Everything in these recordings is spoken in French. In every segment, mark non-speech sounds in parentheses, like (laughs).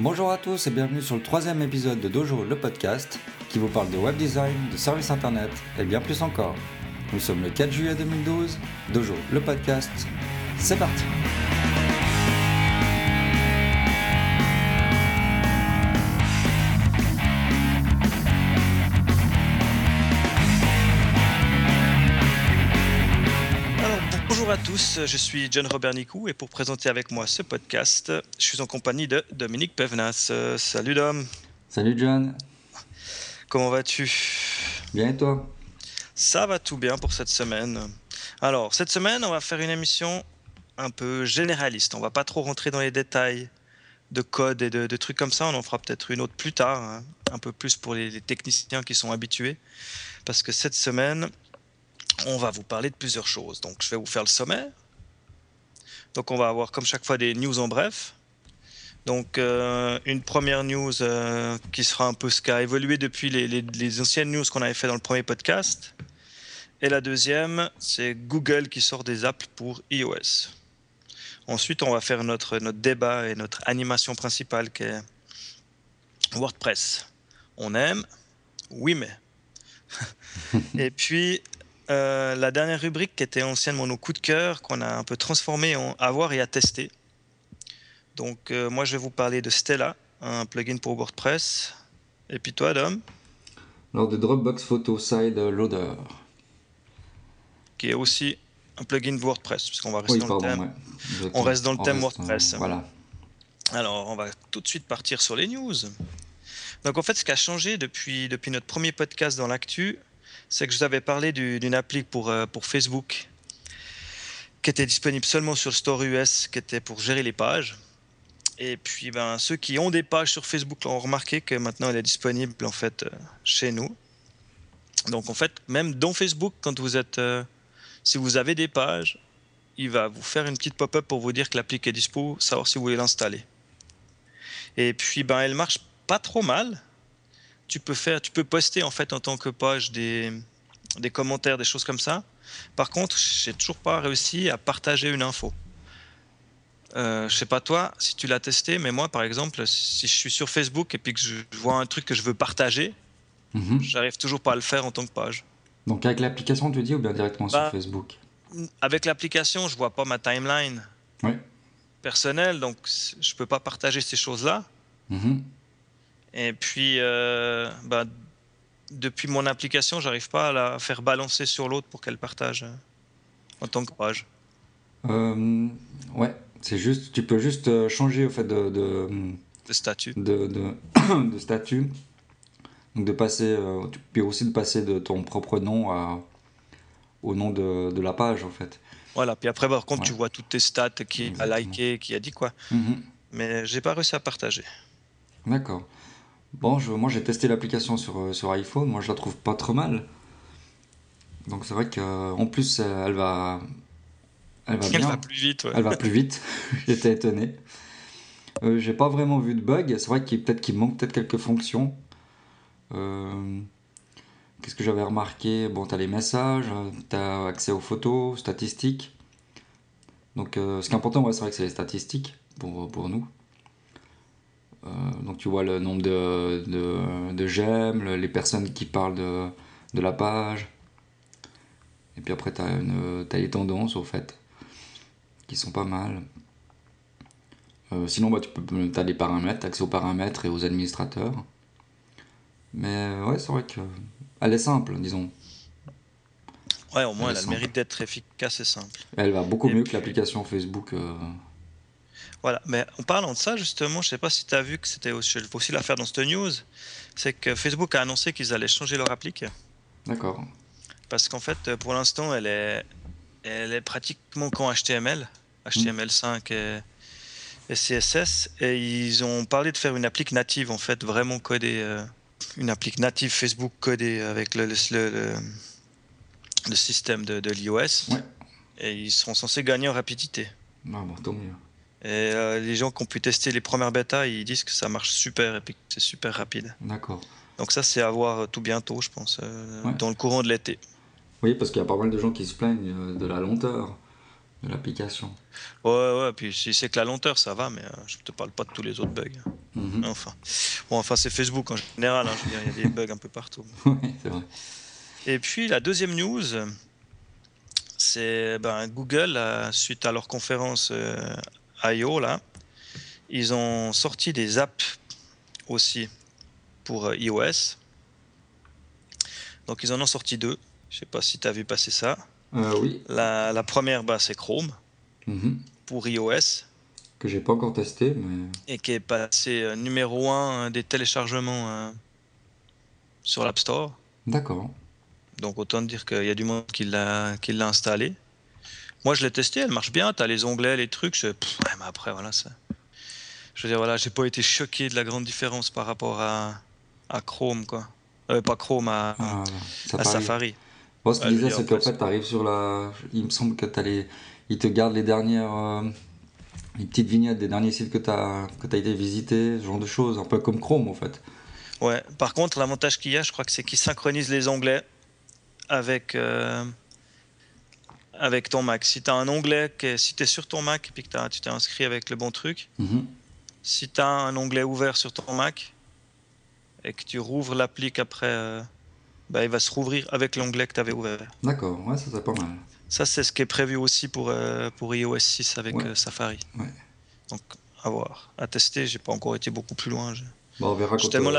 Bonjour à tous et bienvenue sur le troisième épisode de Dojo, le podcast, qui vous parle de web design, de services internet et bien plus encore. Nous sommes le 4 juillet 2012, Dojo, le podcast, c'est parti tous, je suis John Robert Nicou et pour présenter avec moi ce podcast, je suis en compagnie de Dominique Pevenas. Salut Dom. Salut John. Comment vas-tu? Bien et toi? Ça va tout bien pour cette semaine. Alors, cette semaine, on va faire une émission un peu généraliste. On va pas trop rentrer dans les détails de code et de, trucs comme ça. On en fera peut-être une autre plus tard, hein. un peu plus pour les techniciens qui sont habitués. Parce que cette semaine, on va vous parler de plusieurs choses. Donc, je vais vous faire le sommaire. Donc, on va avoir comme chaque fois des news en bref. Donc, euh, une première news euh, qui sera un peu ce qui a évolué depuis les, anciennes news qu'on avait fait dans le premier podcast. Et la deuxième, c'est Google qui sort des apps pour iOS. Ensuite, on va faire notre, notre débat et notre animation principale qui est WordPress. On aime Oui, mais. (laughs) et puis, euh, la dernière rubrique qui était anciennement nos coups de cœur, qu'on a un peu transformé en avoir et à tester. Donc euh, moi je vais vous parler de Stella, un plugin pour WordPress. Et puis toi Dom? Alors de Dropbox Photo Side Loader. Qui est aussi un plugin WordPress, puisqu'on va rester dans le thème. On reste dans le thème WordPress. voilà. Alors on va tout de suite partir sur les news. Donc en fait ce qui a changé depuis, depuis notre premier podcast dans l'actu, c'est que je vous avais parlé d'une appli pour, euh, pour Facebook qui était disponible seulement sur le Store US, qui était pour gérer les pages. Et puis, ben, ceux qui ont des pages sur Facebook ont remarqué que maintenant elle est disponible en fait euh, chez nous. Donc, en fait, même dans Facebook, quand vous êtes, euh, si vous avez des pages, il va vous faire une petite pop-up pour vous dire que l'appli est dispo, savoir si vous voulez l'installer. Et puis, ben, elle marche pas trop mal tu peux faire, tu peux poster en fait en tant que page des, des commentaires, des choses comme ça. Par contre, j'ai toujours pas réussi à partager une info. Euh, je sais pas toi si tu l'as testé, mais moi par exemple, si je suis sur Facebook et puis que je vois un truc que je veux partager, mhm. j'arrive toujours pas à le faire en tant que page. Donc avec l'application tu dis ou bien directement sur bah, Facebook? Avec l'application, je vois pas ma timeline personnelle, donc je peux pas partager ces choses-là. Mhm. Et puis, euh, bah, depuis mon application, j'arrive pas à la faire balancer sur l'autre pour qu'elle partage euh, en tant que page. Euh, ouais, c'est juste, tu peux juste changer au fait de, de, statut. De, (coughs) de, statut. Donc de passer, tu peux aussi de passer de ton propre nom à, au nom de, de la page en fait. Voilà, puis après par contre tu vois toutes tes stats, qui a liké, qui a dit quoi. Mhm. Mais j'ai pas réussi à partager. D'accord. Bon, moi j'ai testé l'application sur, euh, sur iPhone, moi je la trouve pas trop mal. Donc c'est vrai qu'en plus elle va. Elle va bien. Elle va plus vite, Elle va plus vite, j'étais étonné. Euh, j'ai pas vraiment vu de bug, c'est vrai qu'il peut-être qu'il manque peut-être quelques fonctions. Euh, qu'est-ce que j'avais remarqué? Bon, tu as les messages, tu as accès aux photos, statistiques. Donc ce qui est important, ouais, c'est vrai que c'est les statistiques pour, pour nous. Euh, donc tu vois le nombre de, de, j'aime, les personnes qui parlent de, de, la page. Et puis après, tu as, as, les tendances, au fait, qui sont pas mal. Euh, sinon, bah, tu as les paramètres, accès aux paramètres et aux administrateurs. Mais ouais, c'est vrai qu'elle est simple, disons. Ouais, au moins, elle, a le mérite d'être efficace et simple. Elle va beaucoup mieux que l'application Facebook. Euh, voilà, mais en parlant de ça, justement, je ne sais pas si tu as vu que c'était aussi, aussi la faire dans cette news, c'est que Facebook a annoncé qu'ils allaient changer leur applique. D'accord. Parce qu'en fait, pour l'instant, elle est, elle est pratiquement qu'en HTML, HTML5 et, CSS, et ils ont parlé de faire une applique native, en fait, vraiment codée, euh, une applique native Facebook codée avec le, le, le, système de, de l'iOS. Ouais. Et ils seront censés gagner en rapidité. Ah bon, tant mieux. Et euh, les gens qui ont pu tester les premières bêtas, ils disent que ça marche super et que c'est super rapide. D'accord. Donc ça, c'est à voir tout bientôt, je pense, euh, dans le courant de l'été. Oui, parce qu'il y a pas mal de gens qui se plaignent euh, de la lenteur de l'application. Ouais, ouais, puis si c'est que la lenteur, ça va, mais je te parle pas de tous les autres bugs. Mhm. Enfin, bon, enfin c'est Facebook en général. hein, je veux dire, il y a des bugs un peu partout. (laughs) Ouais, c'est vrai. Et puis la deuxième news, c'est ben, Google, euh, suite à leur conférence euh, I.O. là, ils ont sorti des apps aussi pour euh, iOS. Donc ils en ont sorti deux. Je sais pas si tu as vu passer ça. Euh, oui. La, la première, bah, c'est Chrome Mhm. pour iOS Que j'ai pas encore testé, mais. et qui est passé euh, numéro 1 des téléchargements euh, sur l'App Store. D'accord. Donc autant dire qu'il y a du monde qui l'a installé. Moi je l'ai testé, elle marche bien, tu as les onglets, les trucs, je... pff, ouais, mais après voilà ça. Je veux dire voilà, j'ai pas été choqué de la grande différence par rapport à, à Chrome quoi. Euh, pas Chrome à, Ah, à Safari. Bon, ce qu'il Ouais, veux c'est qu'en fait, tu arrives sur la. Il me semble que t'as les. Ils te gardent les dernières. euh, Les petites vignettes des derniers sites que tu as, que as été visité, ce genre de choses, un peu comme Chrome en fait. Ouais. Par contre, l'avantage qu'il y a, je crois que c'est qu'il synchronise les onglets avec euh, avec ton Mac. Si tu as un onglet, que, si tu es sur ton Mac et puis que t'as- tu t'es inscrit avec le bon truc, Mhm. si tu as un onglet ouvert sur ton Mac et que tu rouvres l'appli qu'après, euh, bah, il va se rouvrir avec l'onglet que tu avais ouvert. D'accord, ouais, ça c'est pas mal. Ça, c'est ce qui est prévu aussi pour, euh, pour iOS 6 avec Ouais. euh, Safari. Ouais. Donc, à voir. À tester, j'ai pas encore été beaucoup plus loin. J'ai Bon, on verra J'ai tellement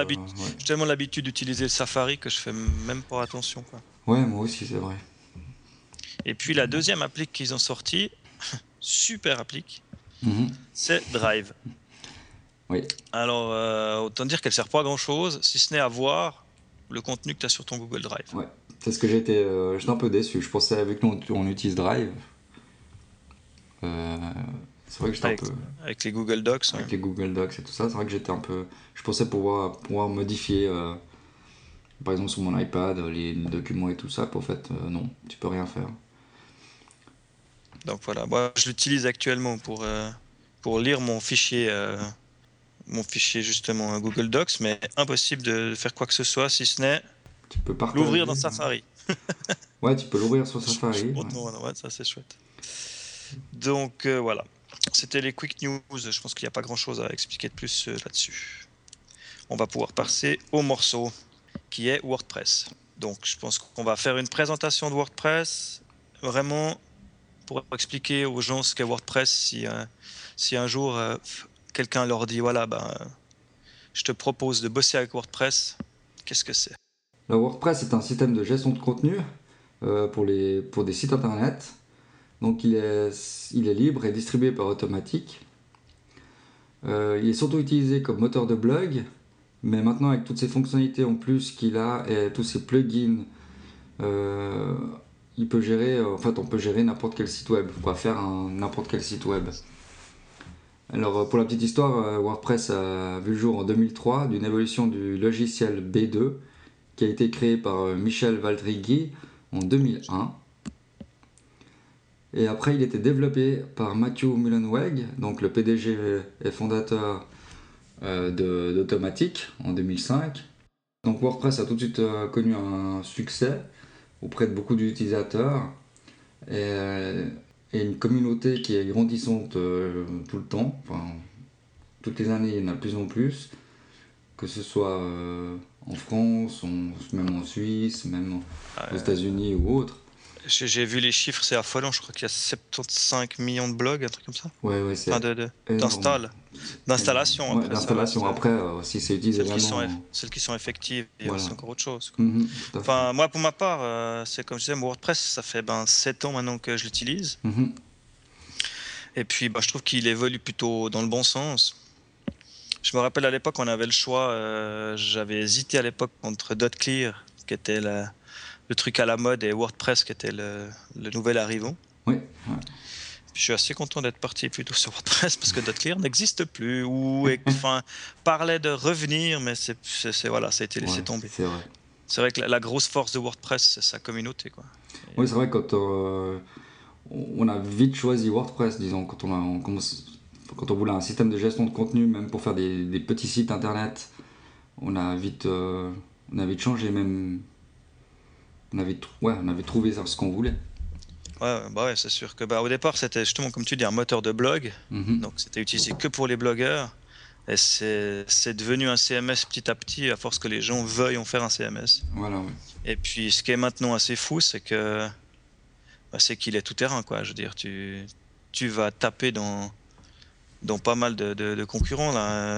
l'habitude. d'utiliser le Safari que je fais même pas attention. Quoi. ouais, moi aussi, c'est vrai. Et puis la deuxième appli qu'ils ont sortie, (laughs) super appli, Mhm. c'est Drive. Oui. Alors, euh, autant dire qu'elle sert pas à grand chose, si ce n'est à voir le contenu que tu as sur ton Google Drive. C'est ce que euh, J'étais un peu déçu. Je pensais, avec nous, on utilise Drive. Euh, c'est vrai que j'étais un peu. Avec les Google Docs. Avec les Google Docs et tout ça, c'est vrai que j'étais un peu. Je pensais pouvoir, pouvoir modifier, euh, par exemple sur mon iPad, les documents et tout ça. Pour fait, euh, non, tu peux rien faire. Donc voilà, moi je l'utilise actuellement pour, euh, pour lire mon fichier, euh, mon fichier justement Google Docs, mais impossible de faire quoi que ce soit si ce n'est l'ouvrir dans Safari. (laughs) Ouais, tu peux l'ouvrir sur Safari. ouais. Ouais, ça c'est chouette. Donc euh, voilà, c'était les quick news. Je pense qu'il n'y a pas grand chose à expliquer de plus euh, là-dessus. On va pouvoir passer au morceau qui est WordPress. Donc je pense qu'on va faire une présentation de WordPress vraiment pour expliquer aux gens ce qu'est WordPress si, euh, un jour euh, quelqu'un leur dit voilà, ben, je te propose de bosser avec WordPress, qu'est-ce que c'est? Le WordPress est un système de gestion de contenu euh, pour, les, pour des sites internet. Donc il est, il est libre et distribué par Automatic. Euh, il est surtout utilisé comme moteur de blog, mais maintenant avec toutes ces fonctionnalités en plus qu'il a et tous ces plugins, il peut gérer, euh, en fait on peut gérer n'importe quel site web, quoi, faire n'importe quel site web. Alors euh, pour la petite histoire, euh, WordPress a vu le jour en 2003 d'une évolution du logiciel B2 qui a été créé par Michel Valdrighi en 2001. Et après, il était développé par Matthew Mullenweg, donc le PDG et fondateur d'Automatic en 2005. Donc WordPress a tout de suite connu un succès auprès de beaucoup d'utilisateurs et, euh, et une communauté qui est grandissante euh, tout le temps. Enfin, toutes les années, il y en a de plus en plus, que ce soit euh, en France, même en Suisse, même aux États-Unis ou autre. J'ai vu les chiffres, c'est affolant. Je crois qu'il y a 75 millions de blogs, un truc comme ça. Ouais, ouais, c'est Enfin, d'install, d'installation. Ouais, d'installation. Après, euh, si c'est utilisé celles qui, sont, vraiment. eff- celles qui sont effectives, Voilà. c'est encore autre chose. quoi. Mhm, fait. Enfin, moi, pour ma part, euh, c'est comme je disais, WordPress, ça fait ben, 7 ans maintenant que je l'utilise. Mhm. Et puis, bah, je trouve qu'il évolue plutôt dans le bon sens. Je me rappelle à l'époque, on avait le choix. euh, J'avais hésité à l'époque entre .clear, qui était la- le truc à la mode, et WordPress, qui était le, le nouvel arrivant. Oui, ouais. Je suis assez content d'être parti plutôt sur WordPress parce que .clear n'existe plus ou (laughs) enfin parlait de revenir, mais c'est voilà, ça a été laissé Ouais, tomber. C'est vrai. C'est vrai que la, la grosse force de WordPress, c'est sa communauté, quoi. Oui, c'est vrai, quand euh, on a vite choisi WordPress, disons, quand on, a, on commence- quand on voulait un système de gestion de contenu, même pour faire des, des petits sites internet, on a vite, euh, on a vite changé, même. On avait, tr- ouais, on avait trouvé ce qu'on voulait. Ouais, bah ouais, c'est sûr que bah, au départ, c'était justement, comme tu dis, un moteur de blog. Mhm. Donc c'était utilisé que pour les blogueurs. Et c'est devenu un CMS petit à petit, à force que les gens veuillent en faire un CMS. Voilà, ouais. Et puis, ce qui est maintenant assez fou, c'est que bah, c'est qu'il est tout terrain, quoi. Je veux dire, tu, tu vas taper dans, dans pas mal de, de- de concurrents.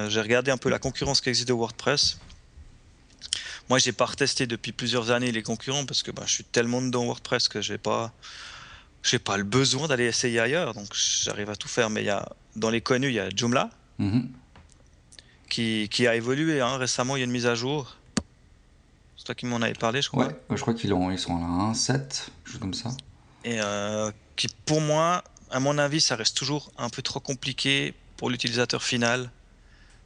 J'ai regardé un peu la concurrence qui existe de WordPress. Moi, j'ai pas retesté depuis plusieurs années les concurrents parce que bah, je suis tellement dedans WordPress que j'ai pas, j'ai pas le besoin d'aller essayer ailleurs. Donc, j'arrive à tout faire. Mais il y a, dans les connus, il y a Joomla Mhm. qui, qui a évolué hein. récemment. Il y a une mise à jour. C'est toi qui m'en avais parlé, je crois. Ouais, je crois qu'ils ont- ils sont à la 1.7, quelque chose comme ça. Et euh, qui, pour moi, à mon avis, ça reste toujours un peu trop compliqué pour l'utilisateur final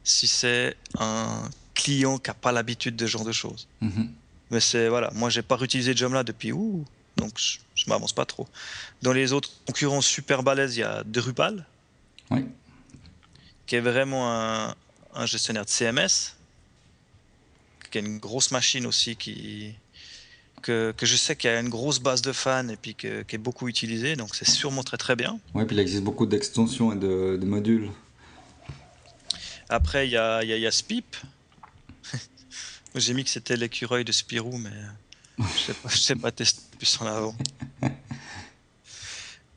si c'est un client qui n'a pas l'habitude de ce genre de choses. Mhm. Mais c'est voilà, moi j'ai pas réutilisé Joomla depuis ouh, donc je, je m'avance pas trop. Dans les autres concurrents super balèzes, il y a Drupal, Oui. qui est vraiment un, un gestionnaire de CMS, qui a une grosse machine aussi qui que, que je sais qu'il y a une grosse base de fans et puis que- qui est beaucoup utilisée, donc c'est sûrement très très bien. Ouais, puis il existe beaucoup d'extensions et de, de modules. Après, il y a, y a- y a Spip. J'ai mis que c'était l'écureuil de Spirou, mais je sais pas, pas tester plus en avant.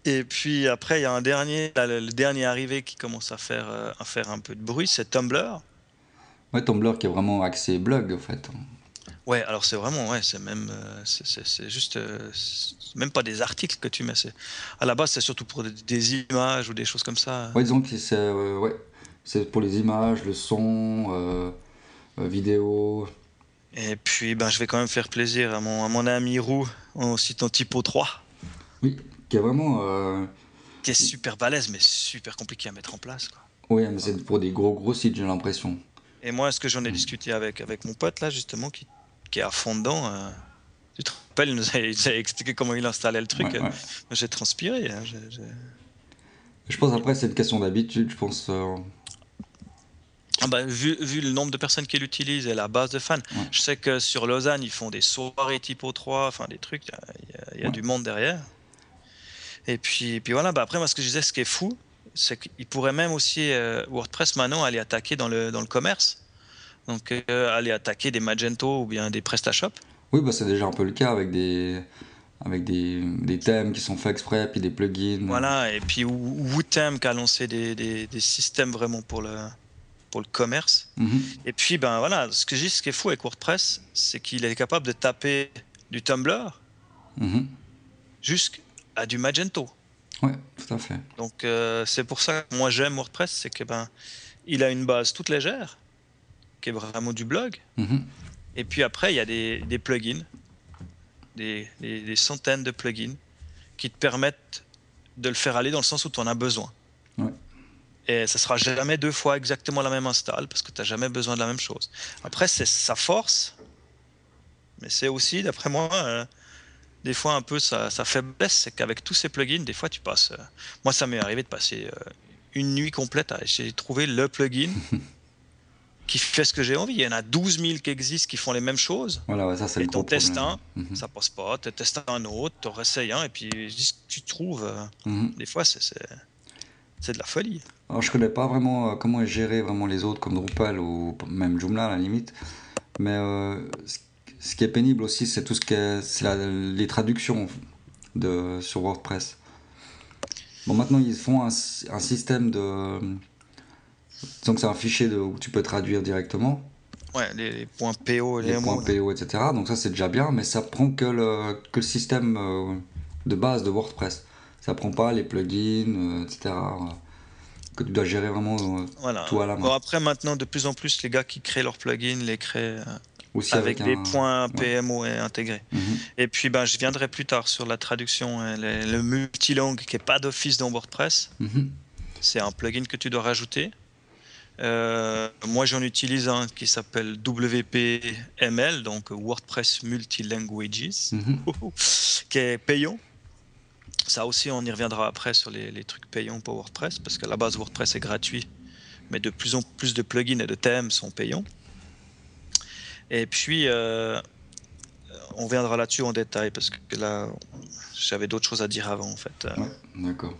Et puis après, il y a un dernier, là, le, dernier arrivé qui commence à faire, euh, à faire un peu de bruit, c'est Tumblr. Ouais, Tumblr qui est vraiment axé blog, en fait. Ouais, alors c'est vraiment, ouais, c'est même, euh, c'est- juste, euh, même pas des articles que tu mets. À la base, c'est surtout pour des, des images ou des choses comme ça. Ouais, disons que c'est euh, ouais, pour les images, le son, euh, euh, vidéo. Et puis, ben, je vais quand même faire plaisir à mon, à mon ami Roux en citant Typo 3. Oui, qui est vraiment. euh, qui est super balèze, mais super compliqué à mettre en place. Quoi. Ouais, mais c'est pour des gros gros sites, j'ai l'impression. Et moi, est-ce que j'en ai discuté avec, avec mon pote, là, justement, qui, qui est à fond dedans euh, Tu te rappelles, il nous a, (laughs) il nous a expliqué comment il installait le truc. Ouais, euh, ouais. J'ai transpiré. hein, Je pense après, c'est une question d'habitude, je pense. euh, Ah bah, vu, vu le nombre de personnes qui l'utilisent et la base de fans, Ouais. je sais que sur Lausanne, ils font des soirées typo 3, enfin des trucs, il y a, il y a- il y a Ouais. du monde derrière. Et puis, puis voilà, bah après, moi, ce que je disais, ce qui est fou, c'est qu'il pourrait même aussi, euh, WordPress maintenant, aller attaquer dans le, dans le commerce. Donc, euh, aller attaquer des Magento ou bien des PrestaShop. Oui, bah, c'est déjà un peu le cas avec des, avec des, des thèmes qui sont faits exprès, puis des plugins. Voilà, et puis Woo- Wootem qui a lancé des, des, des systèmes vraiment pour le, pour le commerce. Mhm. Et puis, ben voilà, ce que je dis, ce qui est fou avec WordPress, c'est qu'il est capable de taper du Tumblr Mhm. jusqu'à du Magento. Ouais, tout à fait. Donc, euh, c'est pour ça que moi j'aime WordPress, c'est que ben, il a une base toute légère, qui est vraiment du blog. Mhm. Et puis après, il y a des, des plugins, des, des- des centaines de plugins qui te permettent de le faire aller dans le sens où tu en as besoin. Et ça sera jamais deux fois exactement la même install parce que tu n'as jamais besoin de la même chose. Après, c'est sa force, mais c'est aussi, d'après moi, euh, des fois un peu sa, sa faiblesse, c'est qu'avec tous ces plugins, des fois tu passes. euh, moi, ça m'est arrivé de passer euh, une nuit complète à essayer de trouver le plugin (laughs) qui fait ce que j'ai envie. Il y en a 12 000 qui existent qui font les mêmes choses. Voilà, ouais, ça c'est Et le gros problème. testes un, Mhm. ça passe pas, tu testes un autre, tu réessayes un, et puis tu trouves, Mhm. des fois, c'est, c'est, de la folie. Alors, je connais pas vraiment euh, comment est géré vraiment les autres comme Drupal ou même Joomla à la limite. Mais euh, ce- qui est pénible aussi, c'est tout ce qui est, la- les traductions de, sur WordPress. Bon, maintenant, ils font un, sy- un système de. Que c'est un fichier de, où tu peux traduire directement, Ouais, les, les points PO les, les points mots. PO, etc. Donc, ça, c'est déjà bien, mais ça prend que le, que le système euh, de base de WordPress. Ça prend pas les plugins, euh, etc. euh, que tu dois gérer vraiment euh, Voilà. tout à la main. Bon, après, maintenant, de plus en plus, les gars qui créent leurs plugins les créent aussi avec, des un- points ouais. PMO intégrés. Mhm. Et puis, ben, je viendrai plus tard sur la traduction, hein, le, le multilangue qui n'est pas d'office dans WordPress. Mhm. C'est un plugin que tu dois rajouter. Euh, moi, j'en utilise un qui s'appelle WPML, donc WordPress Multilanguages, Mhm. (laughs) qui est payant. Ça aussi, on y reviendra après sur les, les trucs payants pour WordPress, parce qu'à la base, WordPress est gratuit, mais de plus en plus de plugins et de thèmes sont payants. Et puis, euh, on viendra là-dessus en détail, parce que là, j'avais d'autres choses à dire avant, en fait. Ouais, d'accord.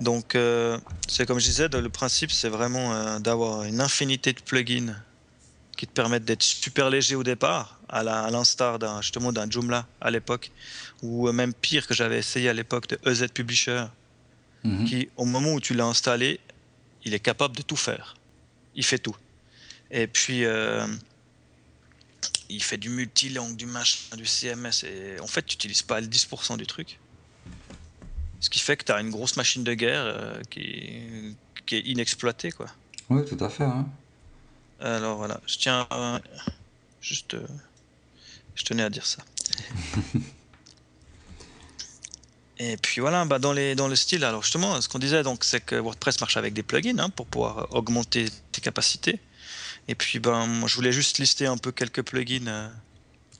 Donc, euh, c'est comme je disais, le principe, c'est vraiment euh, d'avoir une infinité de plugins qui te permettent d'être super léger au départ, à l'instar d'un justement d'un Joomla à l'époque, ou même pire que j'avais essayé à l'époque de EZ Publisher, Mhm. qui, au moment où tu l'as installé, il est capable de tout faire. Il fait tout. Et puis, euh, il fait du multilangue, du machin, du CMS. Et en fait, tu n'utilises pas le 10% du truc. Ce qui fait que tu as une grosse machine de guerre euh, qui, qui est inexploitée. Quoi. Oui, tout à fait. hein. Alors voilà, je tiens à- juste. Je tenais à dire ça. (laughs) Et puis voilà, bah dans, les, dans le style, alors justement, ce qu'on disait, donc, c'est que WordPress marche avec des plugins hein, pour pouvoir euh, augmenter tes capacités. Et puis, ben, moi, je voulais juste lister un peu quelques plugins euh,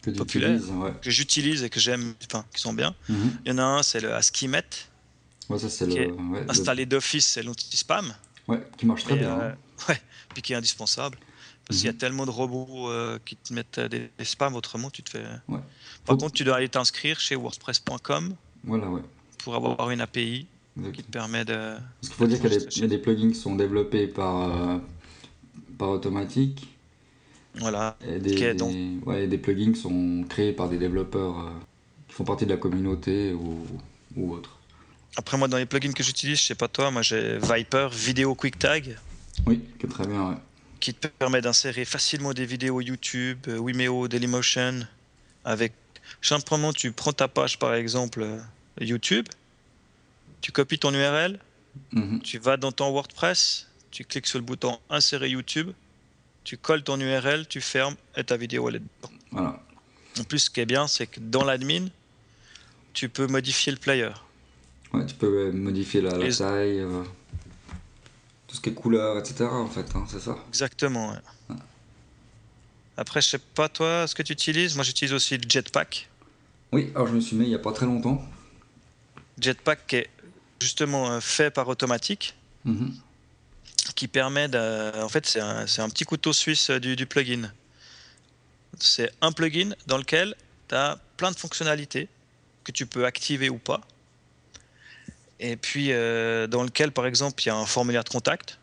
Que tu Populaire. utilises, ouais. que j'utilise et que j'aime, enfin, qui sont bien. Mhm. Il y en a un, c'est le Ouais, ça, c'est le- installé d'office, c'est l'anti-spam. ouais, qui marche très Et, bien. euh, hein. ouais, puis qui est indispensable. Parce qu'il y a Mhm. tellement de robots euh, qui te mettent euh, des, des spams, autrement tu te fais. Ouais. Par Faut- contre, tu dois aller t'inscrire chez WordPress.com Voilà, ouais. pour avoir une API qui te permet de. Parce qu'il faut dire qu'il y, a des- il y a des plugins qui sont développés par, euh, par automatique Voilà. et des, Ok, donc- des- ouais, des plugins qui sont créés par des développeurs euh, qui font partie de la communauté ou, ou autre. Après, moi, dans les plugins que j'utilise, je sais pas toi, moi j'ai Viper Video QuickTag Oui, qui est très bien, ouais. Qui te permet d'insérer facilement des vidéos YouTube, euh, Vimeo, Dailymotion. Avec simplement, tu prends ta page par exemple euh, YouTube, tu copies ton URL, Mhm. tu vas dans ton WordPress, tu cliques sur le bouton insérer YouTube, tu colles ton URL, tu fermes et ta vidéo elle est dedans. Voilà. En plus, ce qui est bien, c'est que dans l'admin, tu peux modifier le player. Ouais, tu peux euh, modifier la, la taille, euh, ce qui est couleur, etc. En fait, hein, c'est ça. Exactement. ouais. Après, je sais pas toi ce que tu utilises? Moi, j'utilise aussi le Jetpack. Oui, alors je me suis mis il n'y a pas très longtemps. Jetpack qui est justement euh, fait par automatique, Mhm. qui permet de... En fait, c'est un, c'est un petit couteau suisse euh, du, du plugin. C'est un plugin dans lequel tu as plein de fonctionnalités que tu peux activer ou pas. Et puis, euh, dans lequel, par exemple, il y a un formulaire de contact.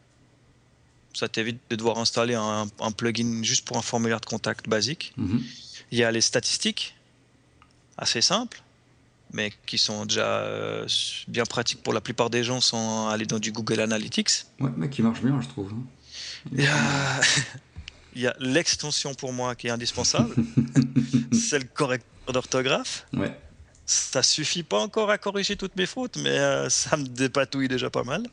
Ça t'évite de devoir installer un, un plugin juste pour un formulaire de contact basique. Mhm. Il y a les statistiques, assez simples, mais qui sont déjà euh, bien pratiques pour la plupart des gens sans aller dans du Google Analytics. Ouais, mais qui marche bien, je trouve. hein. Il y a, (laughs) il y a l'extension pour moi qui est indispensable, (laughs) c'est le correcteur d'orthographe. Ouais. Ça suffit pas encore à corriger toutes mes fautes, mais euh, (laughs) ça me dépatouille déjà pas mal.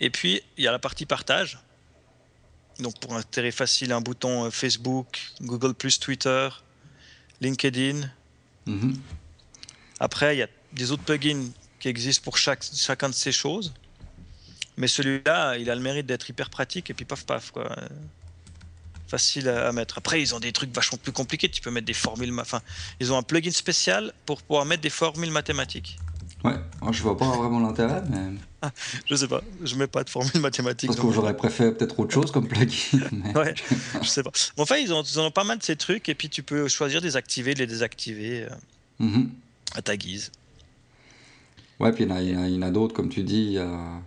Et puis, il y a la partie partage. Donc, pour insérer facile, un bouton euh, Facebook, Google, Twitter, LinkedIn. Mhm. Après, il y a des autres plugins qui existent pour chaque, chacun de ces choses. Mais celui-là, il a le mérite d'être hyper pratique et puis paf paf quoi. Facile à, à mettre. Après, ils ont des trucs vachement plus compliqués. Tu peux mettre des formules. Enfin, ils ont un plugin spécial pour pouvoir mettre des formules mathématiques. Ouais, je vois pas vraiment l'intérêt, mais (laughs) Je sais pas. Je mets pas de formules mathématiques. parce que j'aurais préféré peut-être autre chose comme plugin. (laughs) mais- Ouais, je sais pas. Mais enfin, ils ont, ils ont pas mal de ces trucs et puis tu peux choisir de les activer, de les désactiver euh, Mhm. à ta guise. Ouais, puis il y en a, d'autres, comme tu dis, il y a,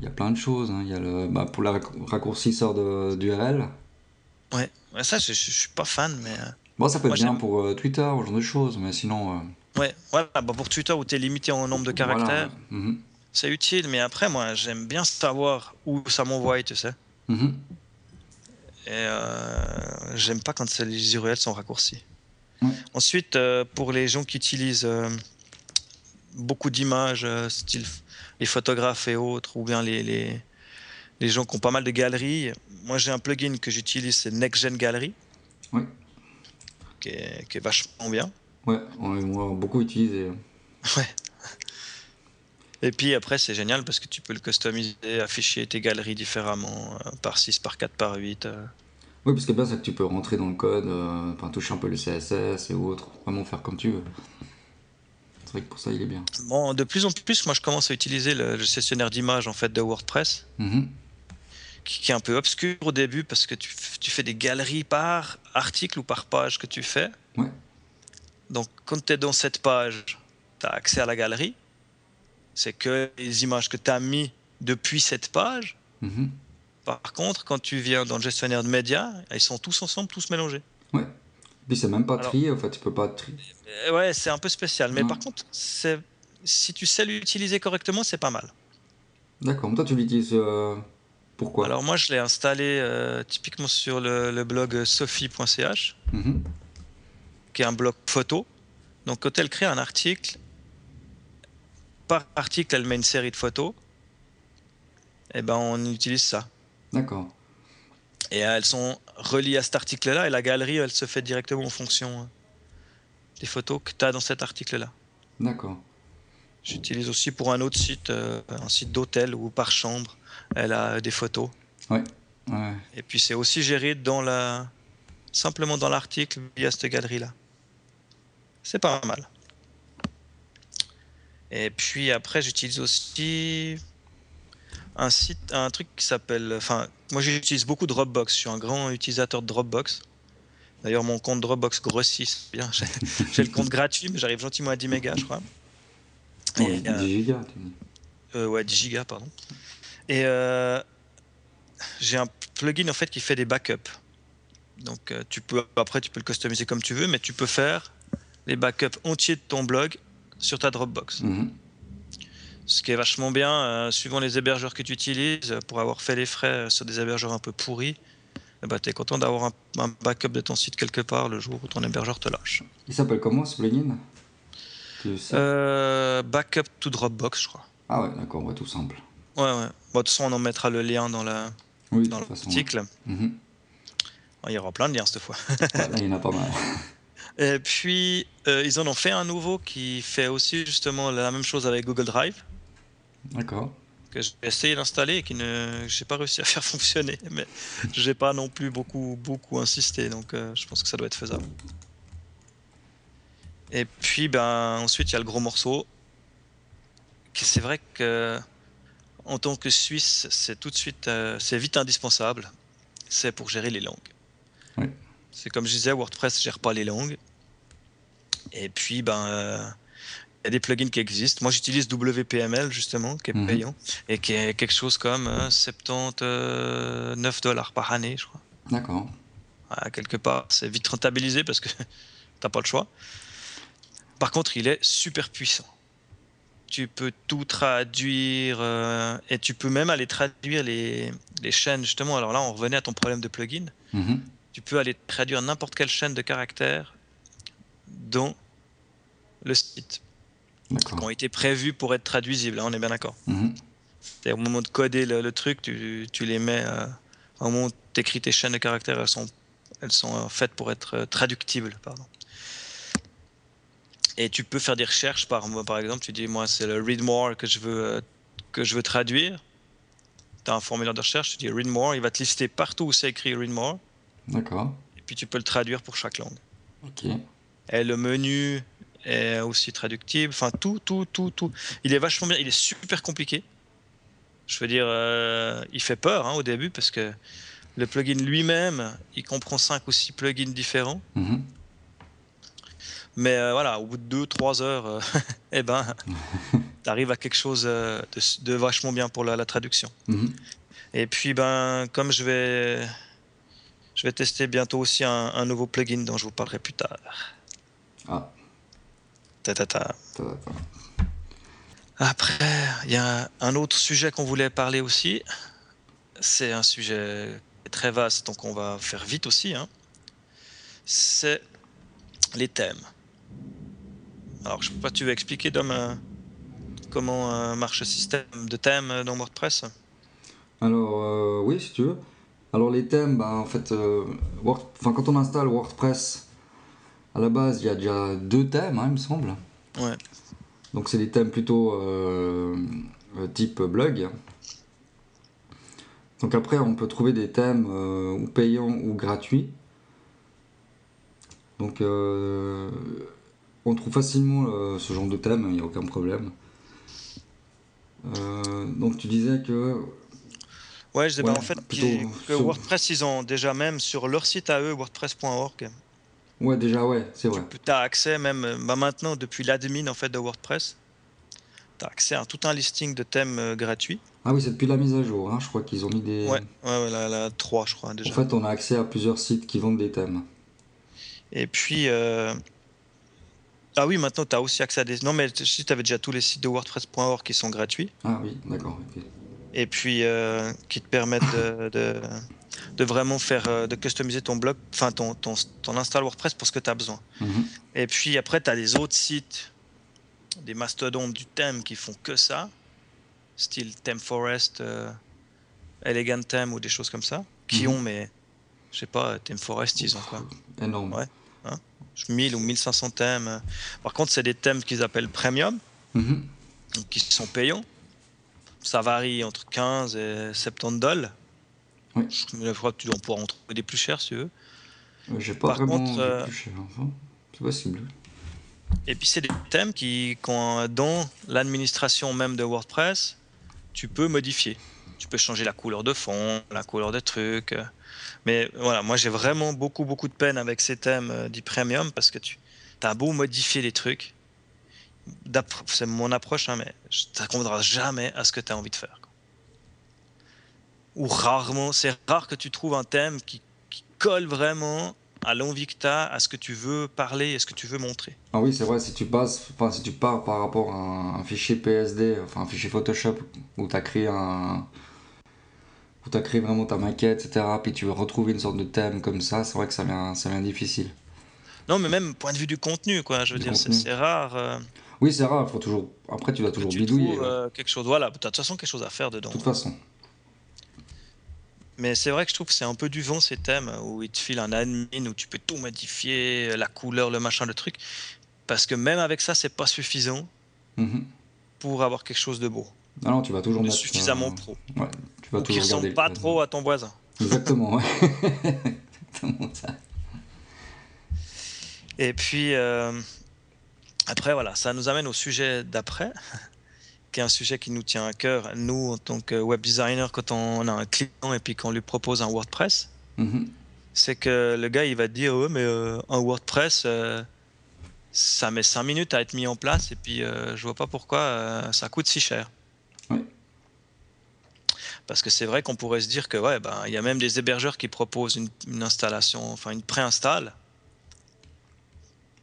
il y a plein de choses. hein. Il y a le, bah, pour le rac- raccourcisseur de- d'URL. Ouais, Ouais, ça, je, je- suis pas fan, mais. euh, Bon, ça peut être Moi, bien pour euh, Twitter, ce genre de choses, mais sinon. euh, Ouais, voilà, bah pour Twitter où tu es limité en nombre de caractères, voilà. Mhm. c'est utile, mais après, moi, j'aime bien savoir où ça m'envoie, tu sais. Mhm. Et euh, j'aime pas quand les URL sont raccourcis. Ouais. Ensuite, euh, pour les gens qui utilisent euh, beaucoup d'images, style les photographes et autres, ou bien les, les, les gens qui ont pas mal de galeries, moi j'ai un plugin que j'utilise, c'est Next Gen Gallery, Ouais. qui, est, qui est vachement bien. Ouais, on l'a beaucoup utilisé. (laughs) Et puis après, c'est génial parce que tu peux le customiser, afficher tes galeries différemment, euh, par 6, par 4, par 8. euh. Oui, parce que bien, c'est que tu peux rentrer dans le code, euh, enfin, toucher un peu le CSS et autres, vraiment faire comme tu veux. C'est vrai que pour ça, il est bien. Bon, de plus en plus, moi je commence à utiliser le, le gestionnaire d'images en fait de WordPress, Mhm. qui, qui est un peu obscur au début parce que tu, fais des galeries par article ou par page que tu fais. Ouais. Donc quand tu es dans cette page, tu as accès à la galerie. c'est que les images que tu as mis depuis cette page. Mhm. Par contre, quand tu viens dans le gestionnaire de médias, ils sont tous ensemble, tous mélangés. Ouais. Puis c'est même pas Alors- trié, en fait, tu peux pas trier. Euh, Ouais, c'est un peu spécial. Mais par contre, si tu sais l'utiliser correctement, c'est pas mal. D'accord, toi tu l'utilises euh, pourquoi? Alors moi, je l'ai installé euh, typiquement sur le, le blog sophie.ch, Mhm. qui est un blog photo. Donc quand elle crée un article, par article, elle met une série de photos. Et ben, on utilise ça. D'accord. Et elles sont reliées à cet article-là, et la galerie, elle se fait directement en fonction euh, des photos que tu as dans cet article-là. D'accord. J'utilise aussi pour un autre site, euh, un site d'hôtel ou par chambre, elle a des photos. Ouais. Et puis c'est aussi géré dans la... simplement dans l'article via cette galerie-là. C'est pas mal. Et puis après, j'utilise aussi un site, un truc qui s'appelle. Enfin, moi j'utilise beaucoup Dropbox. Je suis un grand utilisateur de Dropbox. D'ailleurs, mon compte Dropbox grossit. Bien, (laughs) j'ai le compte gratuit, mais j'arrive gentiment à 10 mégas, je crois. Ouais, Et, euh, 10 gigas, tu dis. euh, ouais, 10 gigas, pardon. Et euh, j'ai un plugin en fait qui fait des backups. Donc euh, tu peux après tu peux le customiser comme tu veux, mais tu peux faire les backups entiers de ton blog sur ta Dropbox. Mhm. Ce qui est vachement bien, euh, suivant les hébergeurs que tu utilises, euh, pour avoir fait les frais euh, sur des hébergeurs un peu pourris, eh ben, tu es content d'avoir un, un backup de ton site quelque part le jour où ton hébergeur te lâche. Il s'appelle comment ce plugin? Euh, backup to Dropbox, je crois. Ah ouais, d'accord, ouais, tout simple. Ouais, ouais. Bon, de toute façon, on en mettra le lien dans la- Oui, l'article. ouais. Mhm. Il y aura plein de liens cette fois. Ouais, là, il y en a pas mal. (laughs) Et puis, euh, ils en ont fait un nouveau qui fait aussi justement la même chose avec Google Drive, D'accord. que j'ai essayé d'installer et qui ne j'ai pas réussi à faire (laughs) fonctionner. Mais j'ai pas non plus beaucoup, beaucoup insisté, donc euh, je pense que ça doit être faisable. Et puis, ben, ensuite, il y a le gros morceau. C'est vrai que en tant que Suisse, c'est tout de suite, euh, c'est vite indispensable. C'est pour gérer les langues. Oui. C'est comme je disais, WordPress gère pas les langues. Et puis, ben, euh, il y a des plugins qui existent. Moi, j'utilise WPML justement, qui est Mhm. payant et qui est quelque chose comme euh, 79 dollars par année, je crois. D'accord. Quelque part, c'est vite rentabilisé parce que (laughs) t'as pas le choix. Par contre, il est super puissant. Tu peux tout traduire euh, et tu peux même aller traduire les, les chaînes. Justement, alors là, on revenait à ton problème de plugin. Mhm. Tu peux aller traduire n'importe quelle chaîne de caractères dans le site qui ont été prévus pour être traduisibles. hein, on est bien d'accord. Mhm. C'est Au moment de coder le, le truc, tu, tu les mets. euh, au moment où tu écris tes chaînes de caractères, elles sont, elles sont euh, faites pour être euh, traductibles. Pardon. Et tu peux faire des recherches par, par exemple, tu dis moi c'est le read more que je veux, que je veux traduire. Tu as un formulaire de recherche, tu dis read more, il va te lister partout où c'est écrit read more, D'accord. et puis tu peux le traduire pour chaque langue. Ok. Et le menu est aussi traductible. Enfin, tout, tout, tout, tout. Il est vachement bien. Il est super compliqué. Je veux dire, euh, il fait peur hein, au début parce que le plugin lui-même, il comprend 5 ou 6 plugins différents. Mhm. Mais euh, voilà, au bout de 2-3 heures, euh, (laughs) eh ben, (laughs) tu arrives à quelque chose euh, de, de vachement bien pour la, la traduction. Mhm. Et puis, ben, comme je vais, je vais tester bientôt aussi un, un nouveau plugin dont je vous parlerai plus tard. Ah, Ta, ta, ta. Après, il y a un autre sujet qu'on voulait parler aussi. C'est un sujet très vaste, donc on va faire vite aussi. hein. C'est les thèmes. Alors, je sais pas, tu veux expliquer, Dom, euh, comment euh, marche le système de thèmes dans WordPress? Alors, euh, oui, si tu veux. Alors, les thèmes, bah, en fait, Word- enfin, quand on installe WordPress, à la base, il y a déjà deux thèmes, hein, il me semble. Ouais. Donc, c'est des thèmes plutôt euh, euh, type blog. Donc, après, on peut trouver des thèmes euh, ou payants ou gratuits. Donc, euh, on trouve facilement ce genre de thème, il n'y a aucun problème. Donc, tu disais que Ouais, je disais, bah, Ouais, en fait, plutôt que WordPress, ils ont déjà même sur leur site à eux, wordpress.org, Ouais, déjà, ouais, c'est vrai. tu as accès même euh, bah, maintenant depuis l'admin en fait de WordPress. tu as accès à tout un listing de thèmes euh, gratuits. Ah oui, c'est depuis la mise à jour, hein. je crois qu'ils ont mis des... Ouais, ouais, la, la 3 je crois déjà. En fait, on a accès à plusieurs sites qui vendent des thèmes. Et puis... euh, Ah oui, maintenant tu as aussi accès à des... Non mais si tu avais déjà tous les sites de WordPress.org qui sont gratuits. Ah oui, d'accord. et puis euh, qui te permettent de, de, de vraiment faire euh, de customiser ton blog, enfin ton, ton, ton install WordPress pour ce que tu as besoin. Mhm. Et puis après, tu as les autres sites, des mastodontes du thème qui font que ça, style Theme Forest, euh, Elegant Theme ou des choses comme ça, qui Mhm. ont, mais je sais pas, Theme Forest, ils ont quoi? Énorme. Ouais. 1000 ou 1500 thèmes. Par contre, c'est des thèmes qu'ils appellent premium, Mhm. qui sont payants. Ça varie entre 15 et 70 dollars. Oui. Je crois que tu dois pouvoir en trouver des plus chers si tu veux. J'ai pas Par vraiment contre, euh, plus cher. Enfin, c'est possible. Et puis c'est des thèmes qui, quand dans l'administration même de WordPress, tu peux modifier. Tu peux changer la couleur de fond, la couleur des trucs. Mais voilà, moi j'ai vraiment beaucoup beaucoup de peine avec ces thèmes euh, dits premium parce que tu as beau modifier les trucs, c'est mon approche, hein, mais ça ne conviendra jamais à ce que tu as envie de faire. Ou rarement, c'est rare que tu trouves un thème qui, qui colle vraiment à l'envie que tu as, à ce que tu veux parler et ce que tu veux montrer. Ah oui, c'est vrai, si tu passes, enfin, si tu pars par rapport à un, un fichier PSD, enfin un fichier Photoshop où tu as créé un. où tu as créé vraiment ta maquette, etc., puis tu veux retrouver une sorte de thème comme ça, c'est vrai que ça vient, ça vient difficile. Non, mais même point de vue du contenu, quoi. Je veux Du dire, c'est rare euh, Oui, c'est rare, faut toujours. Après, tu dois que toujours tu bidouiller. trouves euh, quelque chose. Voilà, tu as de toute façon quelque chose à faire dedans. De toute façon. Mais c'est vrai que je trouve que c'est un peu du vent ces thèmes où ils te filent un admin où tu peux tout modifier, la couleur, le machin, le truc. Parce que même avec ça, c'est pas suffisant Mhm. pour avoir quelque chose de beau, Non, non, tu vas toujours de mettre. suffisamment euh, pro. Ouais, tu vas Ou qui toujours ressemble pas trop à ton voisin. Exactement, ouais. (laughs) Exactement ça. Et puis, euh, après, voilà, ça nous amène au sujet d'après, qui est un sujet qui nous tient à cœur, nous, en tant que web designer, quand on a un client et puis qu'on lui propose un WordPress, Mhm. c'est que le gars, il va te dire, ouais, mais euh, un WordPress, euh, ça met 5 minutes à être mis en place, et puis euh, je vois pas pourquoi euh, ça coûte si cher. Ouais. Parce que c'est vrai qu'on pourrait se dire que, ouais, ben, il y a même des hébergeurs qui proposent une, une installation, enfin une préinstalle.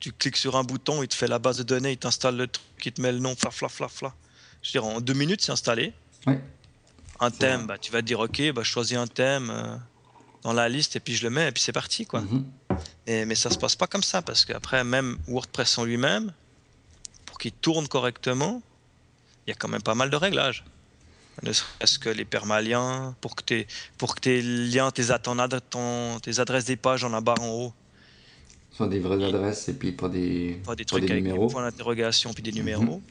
Tu cliques sur un bouton, il te fait la base de données, il t'installe le truc, il te met le nom, fla fla fla fla. Je dire, en deux minutes, c'est installé. Ouais. Un thème, bah, tu vas te dire, ok, bah, je choisis un thème euh, dans la liste et puis je le mets et puis c'est parti, quoi. Mhm. Et- mais ça se passe pas comme ça parce qu'après, même WordPress en lui-même, pour qu'il tourne correctement, il y a quand même pas mal de réglages. Ne serait-ce que les permaliens, pour que, tes, pour que tes liens, tes, ad- ton- tes adresses des pages en la barre en haut, Soit des vraies adresses et puis pas des, pas des pas trucs des avec numéros. des points d'interrogation puis des Mhm. numéros.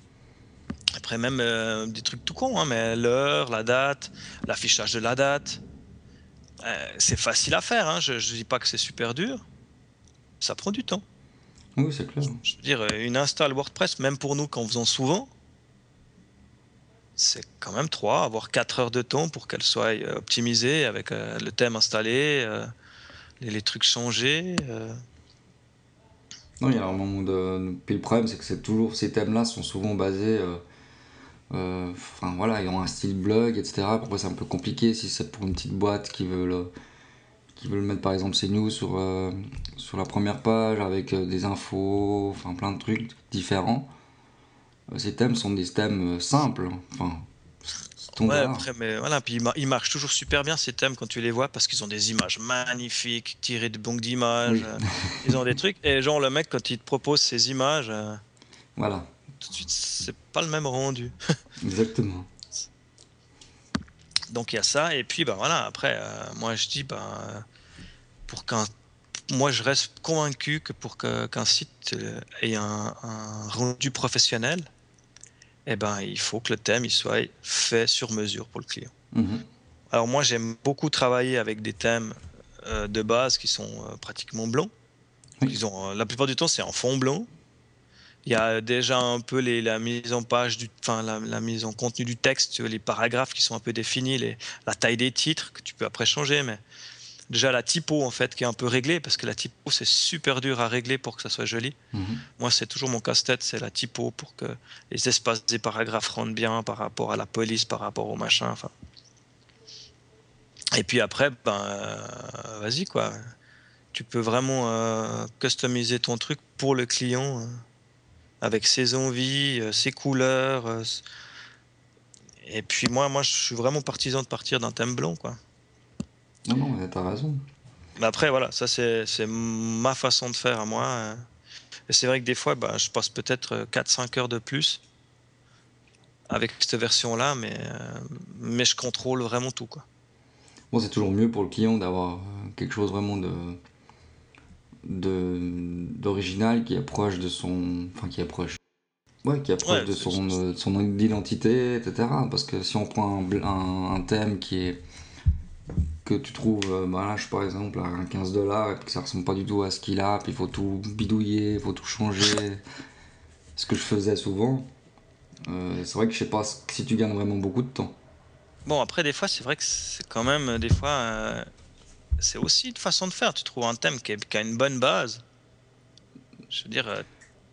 Après, même euh, des trucs tout cons, hein, mais l'heure, la date, l'affichage de la date, euh, c'est facile à faire. hein. Je ne dis pas que c'est super dur. Ça prend du temps. Oui, c'est clair. Je veux dire, euh, une install WordPress, même pour nous qu'en faisons souvent, c'est quand même 3, voire 4 heures de temps pour qu'elle soit optimisée avec euh, le thème installé, euh, les, les trucs changés. euh. Non, il y a un moment de. Puis le problème, c'est que c'est toujours ces thèmes-là sont souvent basés. Euh, euh, Enfin voilà, ils ont un style blog, etc. Parfois c'est un peu compliqué si c'est pour une petite boîte qui veut le, qui veut le mettre par exemple ses news sur, euh, sur la première page avec euh, des infos, enfin plein de trucs différents. Ces thèmes sont des thèmes simples, enfin Ouais, après, mais voilà, puis ils, mar- ils marchent toujours super bien ces thèmes quand tu les vois parce qu'ils ont des images magnifiques, tirées de banques d'images. Oui. ils ont des trucs. Et genre, le mec, quand il te propose ces images, Voilà, tout de suite, c'est pas le même rendu. (laughs) exactement. Donc il y a ça, et puis ben voilà, après, euh, moi je dis, ben, pour qu'un. Moi je reste convaincu que pour qu'un site euh, ait un, un rendu professionnel, eh ben, il faut que le thème il soit fait sur mesure pour le client. Mhm. Alors moi j'aime beaucoup travailler avec des thèmes euh, de base qui sont euh, pratiquement blancs. Ils ont, la plupart du temps c'est en fond blanc. Il y a déjà un peu les, la mise en page, du, enfin la, la mise en contenu du texte, les paragraphes qui sont un peu définis, les, la taille des titres que tu peux après changer, mais déjà la typo en fait qui est un peu réglée parce que la typo c'est super dur à régler pour que ça soit joli. Mhm. Moi c'est toujours mon casse-tête, c'est la typo pour que les espaces des paragraphes rentrent bien par rapport à la police, par rapport au machin. Enfin. Et puis après, ben euh, vas-y quoi. Tu peux vraiment euh, customiser ton truc pour le client euh, avec ses envies, euh, ses couleurs. euh, et puis moi, moi je suis vraiment partisan de partir d'un thème blanc quoi. Non, non, t'as raison. Mais après, voilà, ça c'est ma façon de faire à moi. euh. Et c'est vrai que des fois, bah, je passe peut-être 4-5 heures de plus avec cette version-là, mais, euh, mais je contrôle vraiment tout. Quoi. Bon, c'est toujours mieux pour le client d'avoir euh, quelque chose vraiment de d'original qui est proche de son enfin qui est proche ouais qui est proche Ouais, de son euh, de son identité etc parce que si on prend un, un, un thème qui est que tu trouves euh, bah là je par exemple à 15 dollars et que ça ressemble pas du tout à ce qu'il a puis il faut tout bidouiller il faut tout changer (laughs) ce que je faisais souvent euh, c'est vrai que je sais pas si tu gagnes vraiment beaucoup de temps. Bon, après, des fois, c'est vrai que c'est quand même, des fois, euh, c'est aussi une façon de faire. Tu trouves un thème qui, est- qui a une bonne base. Je veux dire,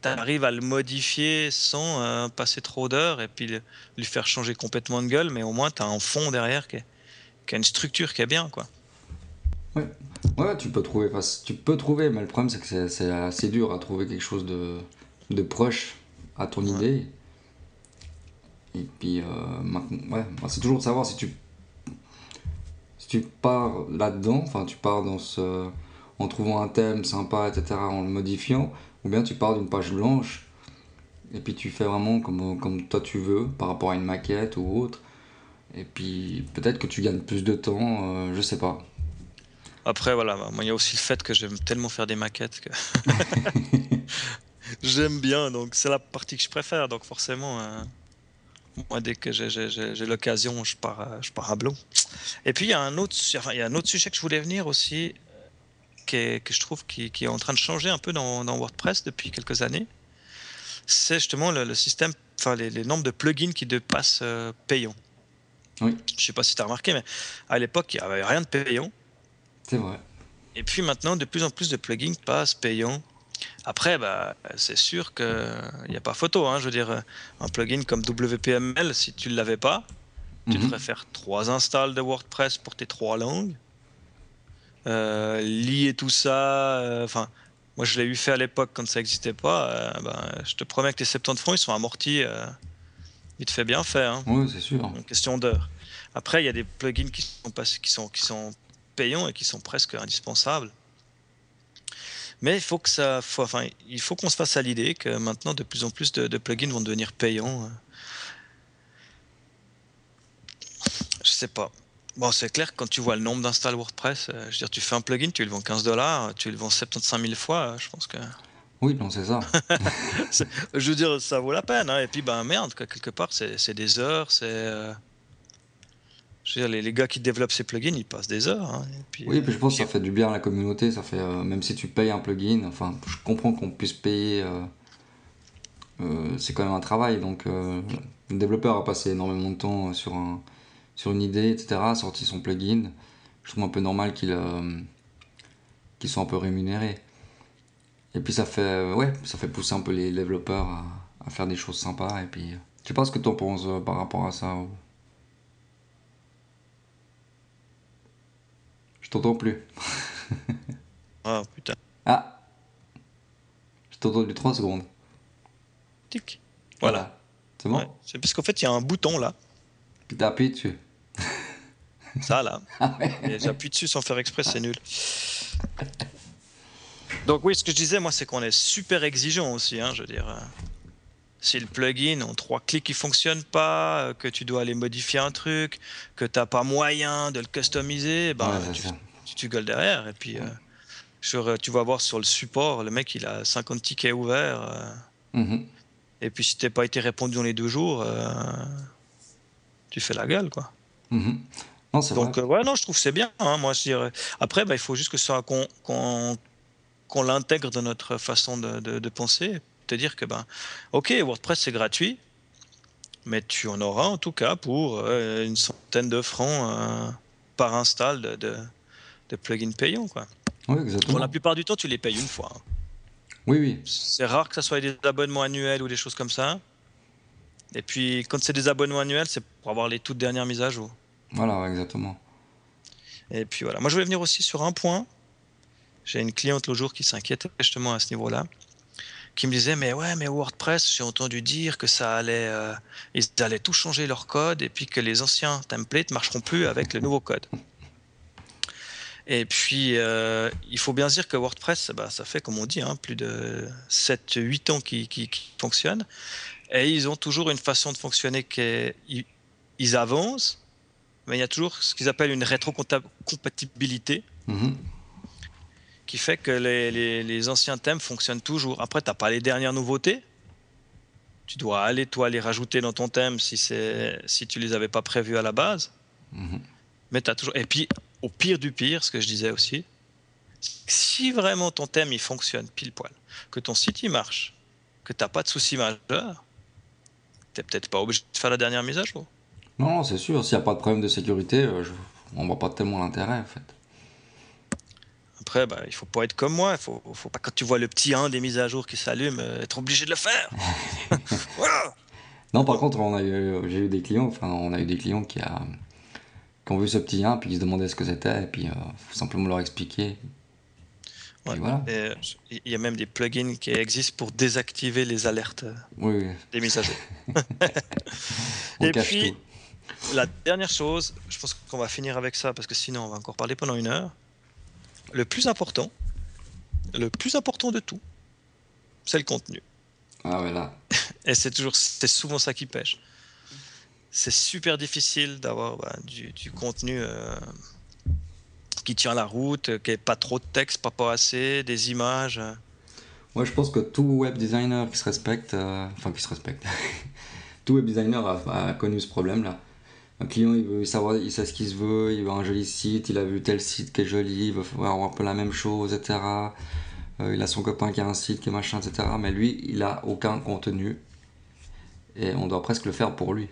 tu arrives à le modifier sans euh, passer trop d'heures et puis le- lui faire changer complètement de gueule, mais au moins, tu as un fond derrière qui, est- qui a une structure qui est bien. quoi. Ouais, tu peux trouver, enfin, tu peux trouver, mais le problème c'est que c'est- c'est assez dur à trouver quelque chose de, de proche à ton Ouais. idée. Et puis, euh, ouais, c'est toujours de savoir si tu, tu pars là-dedans, enfin, tu pars dans ce, en trouvant un thème sympa, etc., en le modifiant, ou bien tu pars d'une page blanche, et puis tu fais vraiment comme, comme toi tu veux, par rapport à une maquette ou autre. Et puis, peut-être que tu gagnes plus de temps, euh, je sais pas. Après, voilà, bah, moi, il y a aussi le fait que j'aime tellement faire des maquettes que (laughs) (laughs) j'aime bien, donc c'est la partie que je préfère. Donc forcément, euh, moi, dès que j'ai- l'occasion, je pars, à- je pars à Blot. Et puis, il y, a un autre, enfin, il y a un autre sujet que je voulais venir aussi, euh, qui est- que je trouve qui, qui est en train de changer un peu dans, dans WordPress depuis quelques années. C'est justement le, le système, enfin, les, les nombres de plugins qui dépassent euh, payants. Oui. Je sais pas si tu as remarqué, mais à l'époque, il n'y avait rien de payant. C'est vrai. Et puis maintenant, de plus en plus de plugins passent payants. Après, bah, c'est sûr qu'il n'y a pas photo. Hein. Je veux dire, un plugin comme WPML, si tu ne l'avais pas, tu Mhm. devrais faire trois installs de WordPress pour tes trois langues. Euh, lier tout ça. euh, Enfin, moi, je l'ai eu fait à l'époque quand ça n'existait pas. euh, ben, je te promets que tes 70 francs, ils sont amortis. il te fait bien faire. hein Oui, c'est sûr. en question d'heures. Après, il y a des plugins qui sont, pas- qui sont, qui sont payants et qui sont presque indispensables. Mais il faut que ça, faut, enfin, il faut qu'on se fasse à l'idée que maintenant, de plus en plus de, de plugins vont devenir payants. Je sais pas. Bon, c'est clair que quand tu vois le nombre d'installs WordPress, euh, je veux dire, tu fais un plugin, tu le vends 15 dollars, tu le vends 75 000 fois, euh, je pense que. Oui, non, c'est ça. (laughs) Je veux dire, ça vaut la peine. hein. Et puis, ben merde, quoi, quelque part, c'est c'est des heures, c'est. euh, Je veux dire, les, les gars qui développent ces plugins, ils passent des heures. hein. Et puis, Oui, euh, puis je pense que ça fait du bien à la communauté. Ça fait, euh, même si tu payes un plugin, enfin, je comprends qu'on puisse payer. euh, euh, c'est quand même un travail. Donc, euh, le développeur a passé énormément de temps sur, un, sur une idée, etc., a sorti son plugin. Je trouve un peu normal qu'il euh, qu'il soit un peu rémunéré. Et puis, ça fait, euh, ouais, ça fait pousser un peu les développeurs à, à faire des choses sympas. Et puis, euh, je sais pas ce que tu en penses euh, par rapport à ça. ou- t'entends plus. (laughs) Ah putain, Ah Je t'ai entendu 3 secondes. tic. Voilà. C'est bon Ouais. C'est parce qu'en fait, il y a un bouton là, Puis appuyé dessus. (laughs) ça là. Ah ouais Et j'appuie dessus sans faire exprès, c'est nul. (laughs) Donc oui, ce que je disais, moi, c'est qu'on est super exigeant aussi. hein, je veux dire, si le plugin en trois clics il fonctionne pas, euh, que tu dois aller modifier un truc, que t'as pas moyen de le customiser, ben, Ouais, c'est tu, ça. tu, tu gueules derrière. Et puis, euh, sur, euh, tu vas voir sur le support, le mec, il a 50 tickets ouverts. euh, Mhm. et puis, si t'es pas été répondu dans les deux jours, euh, tu fais la gueule, quoi. Mhm. Non, Donc vrai. ouais, non, je trouve que c'est bien. hein, moi, je dirais. Après, bah, il faut juste que ça qu'on qu'on l'intègre dans notre façon de, de, de penser, te dire que ben, ok, WordPress c'est gratuit, mais tu en auras en tout cas pour euh, une centaine de francs euh, par install de, de, des plugins payants. Quoi. Oui, exactement. Bon, la plupart du temps, tu les payes une fois. hein. Oui, oui. C'est rare que ça soit des abonnements annuels ou des choses comme ça. Et puis, quand c'est des abonnements annuels, c'est pour avoir les toutes dernières mises à jour. Voilà, exactement. Et puis voilà. Moi, je voulais venir aussi sur un point. J'ai une cliente l'autre jour qui s'inquiétait justement à ce niveau-là, qui me disait mais ouais, mais WordPress, j'ai entendu dire que ça allait, euh, ils allaient tout changer leur code et puis que les anciens templates marcheront plus avec le nouveau code. Et puis, euh, il faut bien dire que WordPress, bah, ça fait, comme on dit, hein, plus de 7-8 ans qu'ils qu'ils- qu'ils fonctionnent. Et ils ont toujours une façon de fonctionner qui est... Ils, avancent, mais il y a toujours ce qu'ils appellent une rétrocompatibilité Mhm. Qui fait que les, les- les anciens thèmes fonctionnent toujours. Après, tu n'as pas les dernières nouveautés. Tu dois aller, toi, les rajouter dans ton thème si, si tu les avais pas prévus à la base. Mhm. Mais tu toujours. Et puis, au pire du pire, ce que je disais aussi, si vraiment ton thème il fonctionne pile poil, que ton site il marche, que tu n'as pas de soucis majeurs, tu peut-être pas obligé de faire la dernière mise à jour. Non, c'est sûr. S'il n'y a pas de problème de sécurité, euh, je... on voit pas tellement l'intérêt, en fait. Après, bah, il faut pas être comme moi. Il faut, faut pas, quand tu vois le petit 1 des mises à jour qui s'allume, euh, être obligé de le faire. (laughs) voilà. Non, par contre, on a eu, j'ai eu des clients, enfin, on a eu des clients qui, a, qui ont vu ce petit 1, puis qui se demandaient ce que c'était, et puis euh, faut simplement leur expliquer. Ouais. Voilà. Euh, Il y a même des plugins qui existent pour désactiver les alertes euh, oui, des mises à jour. (laughs) on Et cache puis- tout. La dernière chose, je pense qu'on va finir avec ça parce que sinon on va encore parler pendant une heure. Le plus important, le plus important de tout, c'est le contenu. Ah, voilà. (laughs) Et c'est toujours, c'est souvent ça qui pêche. C'est super difficile d'avoir bah, du, du contenu euh, qui tient la route, euh, qui est pas trop de texte, pas pas assez, des images. Moi, je pense que tout web designer qui se respecte, euh, enfin, qui se respecte, (laughs) tout web designer a, a connu ce problème-là. Un client, il veut savoir, il sait ce qu'il se veut, il veut un joli site, il a vu tel site qui est joli, il veut avoir un peu la même chose, etc. Euh, il a son copain qui a un site, qui est machin, etc. Mais lui, il a aucun contenu. Et on doit presque le faire pour lui.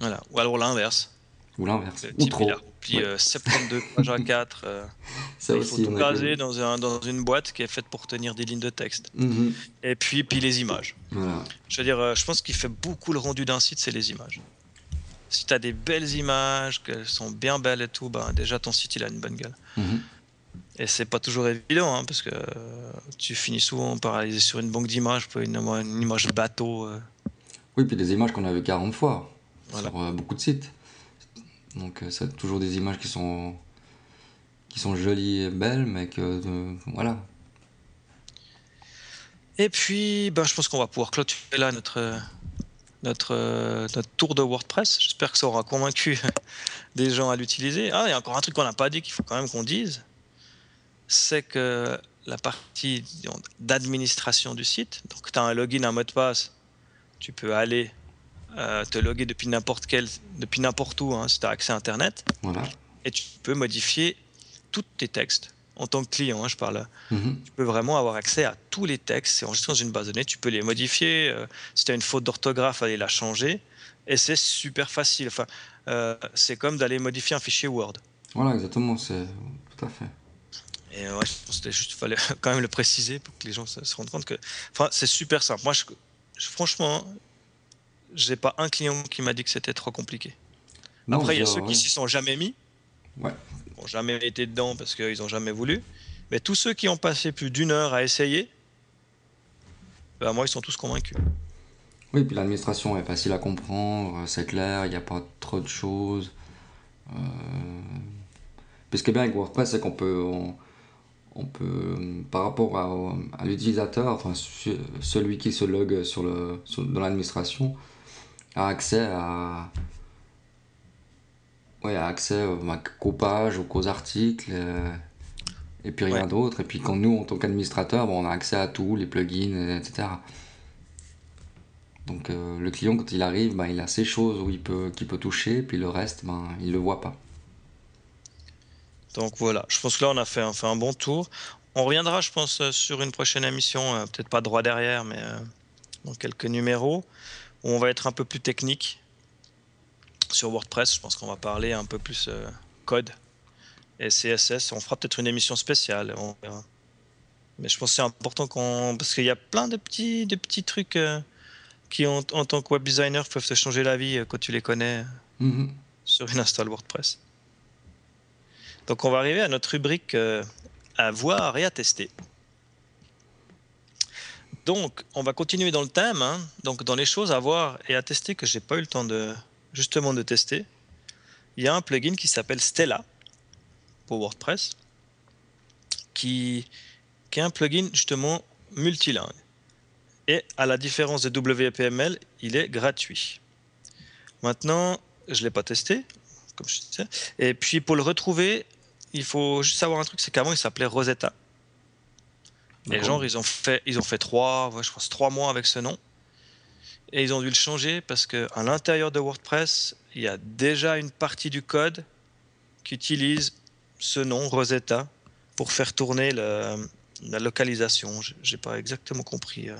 Voilà. Ou alors l'inverse. Ou l'inverse. Ou trop. rempli Ouais. euh, 72 (laughs) pages à 4. euh, Ça il faut aussi, tout caser dans, un- dans une boîte qui est faite pour tenir des lignes de texte. Mhm. Et puis, puis les images. Voilà. Je veux dire, euh, je pense qu'il fait beaucoup le rendu d'un site, c'est les images. Si tu as des belles images, qu'elles sont bien belles et tout, ben déjà ton site il a une bonne gueule. Mhm. Et c'est pas toujours évident, hein, parce que euh, tu finis souvent par aller sur une banque d'images, pour une, une image bateau. euh. Oui, puis des images qu'on a vues 40 fois Voilà. sur euh, beaucoup de sites. Donc, c'est toujours des images qui sont, qui sont jolies et belles, mais que. voilà. Et puis, ben, je pense qu'on va pouvoir clôturer là notre, notre, euh, notre tour de WordPress. J'espère que ça aura convaincu (laughs) des gens à l'utiliser. Ah, il y a encore un truc qu'on n'a pas dit qu'il faut quand même qu'on dise. C'est que la partie d'administration du site, donc tu as un login, un mot de passe, tu peux aller euh, te loguer depuis n'importe quel, depuis n'importe où, hein, si tu as accès à Internet, Voilà. et tu peux modifier tous tes textes en tant que client, hein, je parle Mhm. tu peux vraiment avoir accès à tous les textes. C'est enregistré dans une base de données. Tu peux les modifier. euh, si tu as une faute d'orthographe, aller la changer. Et c'est super facile. Enfin, euh, c'est comme d'aller modifier un fichier Word. Voilà, exactement, c'est tout à fait. Et euh, ouais, je pense qu'il juste fallait (laughs) quand même le préciser pour que les gens se, se rendent compte que. Enfin, c'est super simple. Moi, je, je- franchement, j'ai pas un client qui m'a dit que c'était trop compliqué. Non, Après, il y a ceux ouais. qui s'y sont jamais mis. Ouais. N'ont jamais été dedans parce qu'ils n'ont jamais voulu. Mais tous ceux qui ont passé plus d'une heure à essayer, ben, moi, ils sont tous convaincus. Oui, puis l'administration est facile à comprendre, euh, c'est clair, il n'y a pas trop de choses. Euh... Puis ce qui est bien avec WordPress, c'est qu'on peut, on, peut, par rapport à, l'utilisateur, enfin ce- celui qui se log dans l'administration, a accès à, ouais, a accès euh, pages ou qu'aux articles. euh, et puis rien Ouais. d'autre. Et puis quand nous, en tant qu'administrateur, bon, on a accès à tout, les plugins, etc. Donc euh, le client, quand il arrive, ben, il a ces choses où il peut, qu'il peut toucher, puis le reste, ben, il le voit pas. Donc voilà, je pense que là, on a fait, on fait un bon tour. On reviendra, je pense, euh, sur une prochaine émission, euh, peut-être pas droit derrière, mais euh, dans quelques numéros, où on va être un peu plus technique sur WordPress. Je pense qu'on va parler un peu plus euh, code Et CSS, on fera peut-être une émission spéciale. Mais je pense que c'est important qu'on. Parce qu'il y a plein de petits, de petits trucs euh, qui, en tant que web designer, peuvent te changer la vie euh, quand tu les connais Mhm. sur une install WordPress. Donc on va arriver à notre rubrique à voir et à tester. Donc on va continuer dans le thème, hein. donc dans les choses à voir et à tester que j'ai pas eu le temps de justement de tester. Il y a un plugin qui s'appelle Stella pour WordPress, qui, qui est un plugin justement multilingue. Et à la différence de WPML, il est gratuit. Maintenant, je ne l'ai pas testé, comme je disais. Et puis pour le retrouver, il faut juste savoir un truc, c'est qu'avant il s'appelait Rosetta. Et D'accord. genre ils ont fait, ils ont fait trois, je pense trois mois avec ce nom. Et ils ont dû le changer parce que à l'intérieur de WordPress, il y a déjà une partie du code qui utilise ce nom Rosetta pour faire tourner le- la localisation. J'ai pas exactement compris euh,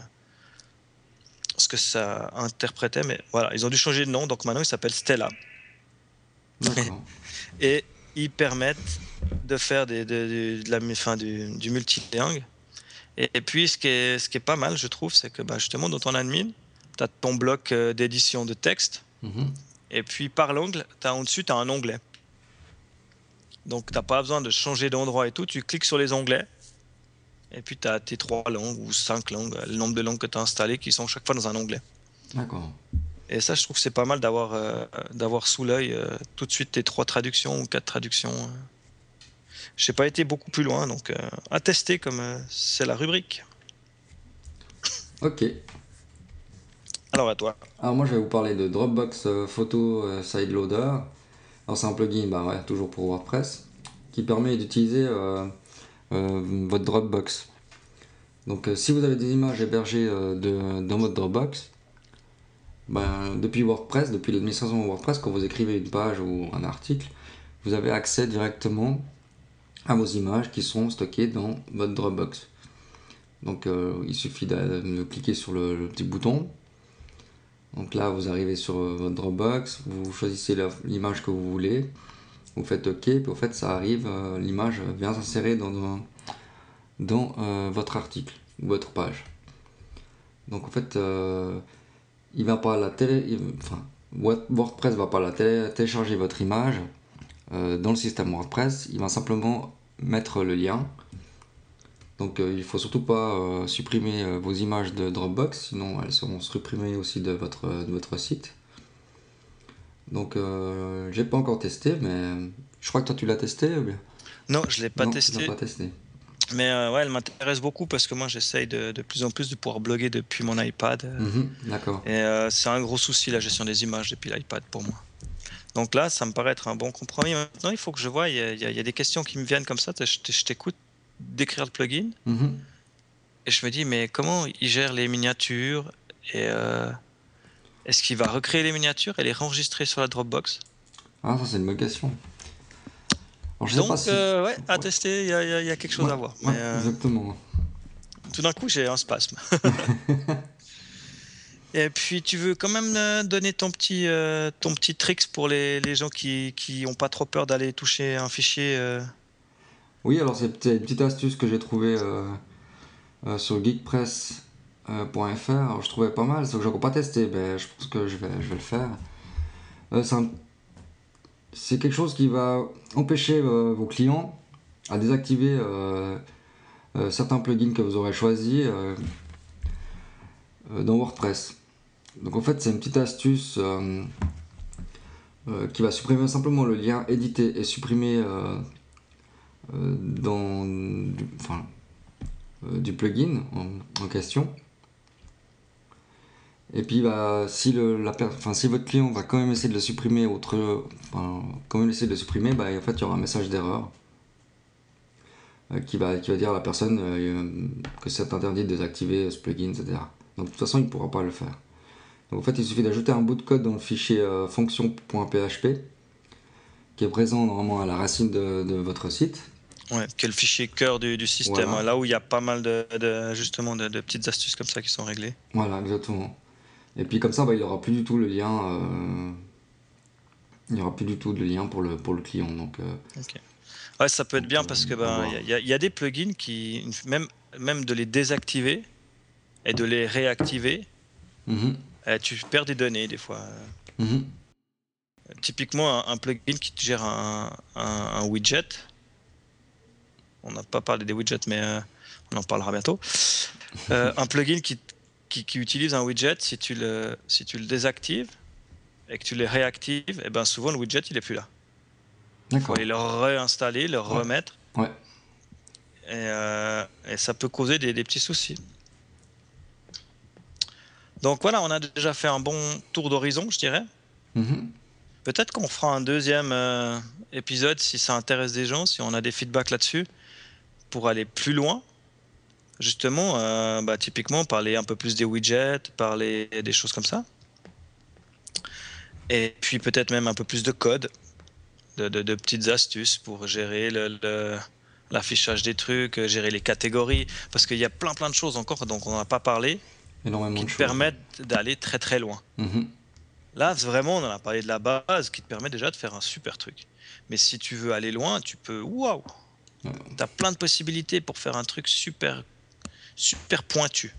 ce que ça interprétait, mais voilà, ils ont dû changer de nom, donc maintenant il s'appelle Stella (laughs) et ils permettent de faire des, de, de- de la, enfin, du, du multilingue. Et, et puis, ce qui, est, ce qui est pas mal, je trouve, c'est que bah, justement, dans ton admin, tu as ton bloc euh, d'édition de texte. Mhm. Et puis, par l'angle, as, en dessus, tu as un onglet. Donc, tu n'as pas besoin de changer d'endroit et tout. Tu cliques sur les onglets. Et puis, tu as tes trois langues ou cinq langues, le nombre de langues que tu as installées qui sont chaque fois dans un onglet. D'accord. Et ça, je trouve que c'est pas mal d'avoir euh, d'avoir sous l'œil euh, tout de suite tes trois traductions ou quatre traductions. euh. J'ai pas été beaucoup plus loin, donc euh, à tester comme c'est la rubrique. Ok. Alors à toi. Alors moi je vais vous parler de Dropbox euh, Photo euh, Side Loader. Alors c'est un plugin, bah ouais, toujours pour WordPress, qui permet d'utiliser euh, votre Dropbox. Donc si vous avez des images hébergées dans votre Dropbox, ben, depuis WordPress, depuis l'administration WordPress, quand vous écrivez une page ou un article, vous avez accès directement à vos images qui sont stockées dans votre Dropbox. Donc il suffit de, cliquer sur le petit bouton, donc là, vous arrivez sur euh, votre Dropbox, vous choisissez l'image que vous voulez, vous faites OK, puis en fait, ça arrive, euh, l'image vient s'insérer dans, euh, votre article ou votre page. Donc en fait, euh, il va pas la télé, enfin, Word- WordPress va pas la télé- télécharger votre image dans le système WordPress, il va simplement mettre le lien. Donc euh, il faut surtout pas euh, supprimer euh, vos images de Dropbox, sinon elles seront supprimées aussi de votre, de votre site. Donc j'ai pas encore testé, mais je crois que toi tu l'as testé ou bien? Non, je l'ai pas Non, testé, l'as pas testé. mais euh, ouais, elle m'intéresse beaucoup parce que moi j'essaye de, de plus en plus de pouvoir bloguer depuis mon iPad. Mhm, D'accord. Et euh, c'est un gros souci la gestion des images depuis l'iPad pour moi. Donc là, ça me paraît être un bon compromis. Maintenant, il faut que je vois, il y a, il y des questions qui me viennent comme ça. Je t'écoute décrire le plugin Mhm. et je me dis, mais comment il gère les miniatures et euh, est-ce qu'il va recréer les miniatures et les enregistrer sur la Dropbox? Ah ça c'est une bonne question. Alors, je sais Donc, pas si... euh, ouais, à tester, il y, a- y y quelque chose Ouais, à voir. ouais, Mais, euh, Exactement. tout d'un coup, j'ai un spasme. (laughs) (laughs) Et puis, tu veux quand même donner ton petit, ton petit tricks pour les, les gens qui qui ont pas trop peur d'aller toucher un fichier. Euh. Oui, alors c'est une petite astuce que j'ai trouvée euh, euh, sur geekpress.fr. Alors, je trouvais pas mal, sauf que j'ai encore pas testé, mais je pense que je vais, je le faire. Euh, c'est quelque chose qui va empêcher euh, vos clients à désactiver euh, euh, certains plugins que vous aurez choisis euh, euh, dans WordPress. Donc en fait, c'est une petite astuce euh, euh, qui va supprimer simplement le lien édité et supprimer euh, euh, dans du, enfin, euh, du plugin en, question. Et puis bah, si, le, la, enfin, si votre client va quand même essayer de le supprimer, autre, enfin, quand même essayer de le supprimer, bah, en fait il y aura un message d'erreur euh, qui, va, qui va dire à la personne euh, que c'est interdit de désactiver ce plugin, etc. Donc de toute façon il ne pourra pas le faire. Donc en fait il suffit d'ajouter un bout de code dans le fichier euh, fonction.php qui est présent normalement à la racine de- de votre site. Ouais, qui est le fichier cœur du, du système, Voilà. là où il y a pas mal de, de- justement de, de petites astuces comme ça qui sont réglées. Voilà, exactement. Et puis comme ça, bah, il n'aura plus du tout le lien euh, Il n'y aura plus du tout de lien pour le, pour le client. Donc, euh, Ouais, ça peut être bien parce que va il y, a- il y a des plugins qui même même de les désactiver et de les réactiver, mhm, eh, tu perds des données des fois. mhm. Typiquement un, un plugin qui gère un, un- un widget. On n'a pas parlé des widgets, mais euh, on en parlera bientôt. Euh, un plugin qui, qui, qui utilise un widget, si tu le si tu le désactives et que tu le réactives, et ben souvent le widget il est plus là. Il faut aller le réinstaller, le Ouais. remettre. Ouais. Et, euh, et ça peut causer des, des petits soucis. Donc voilà, on a déjà fait un bon tour d'horizon, je dirais. Mhm. Peut-être qu'on fera un deuxième euh, épisode si ça intéresse des gens, si on a des feedbacks là-dessus, pour aller plus loin. Justement, euh, bah, typiquement, parler un peu plus des widgets, parler des choses comme ça. Et puis peut-être même un peu plus de code, de, de- de petites astuces pour gérer l'affichage des trucs, gérer les catégories, parce qu'il y a plein plein de choses encore dont on n'a pas parlé, Énormément qui te permettent d'aller très très loin. Mhm. Là, vraiment, on en a parlé de la base qui te permet déjà de faire un super truc. Mais si tu veux aller loin, tu peux. Waouh. Tu as plein de possibilités pour faire un truc super, super pointu.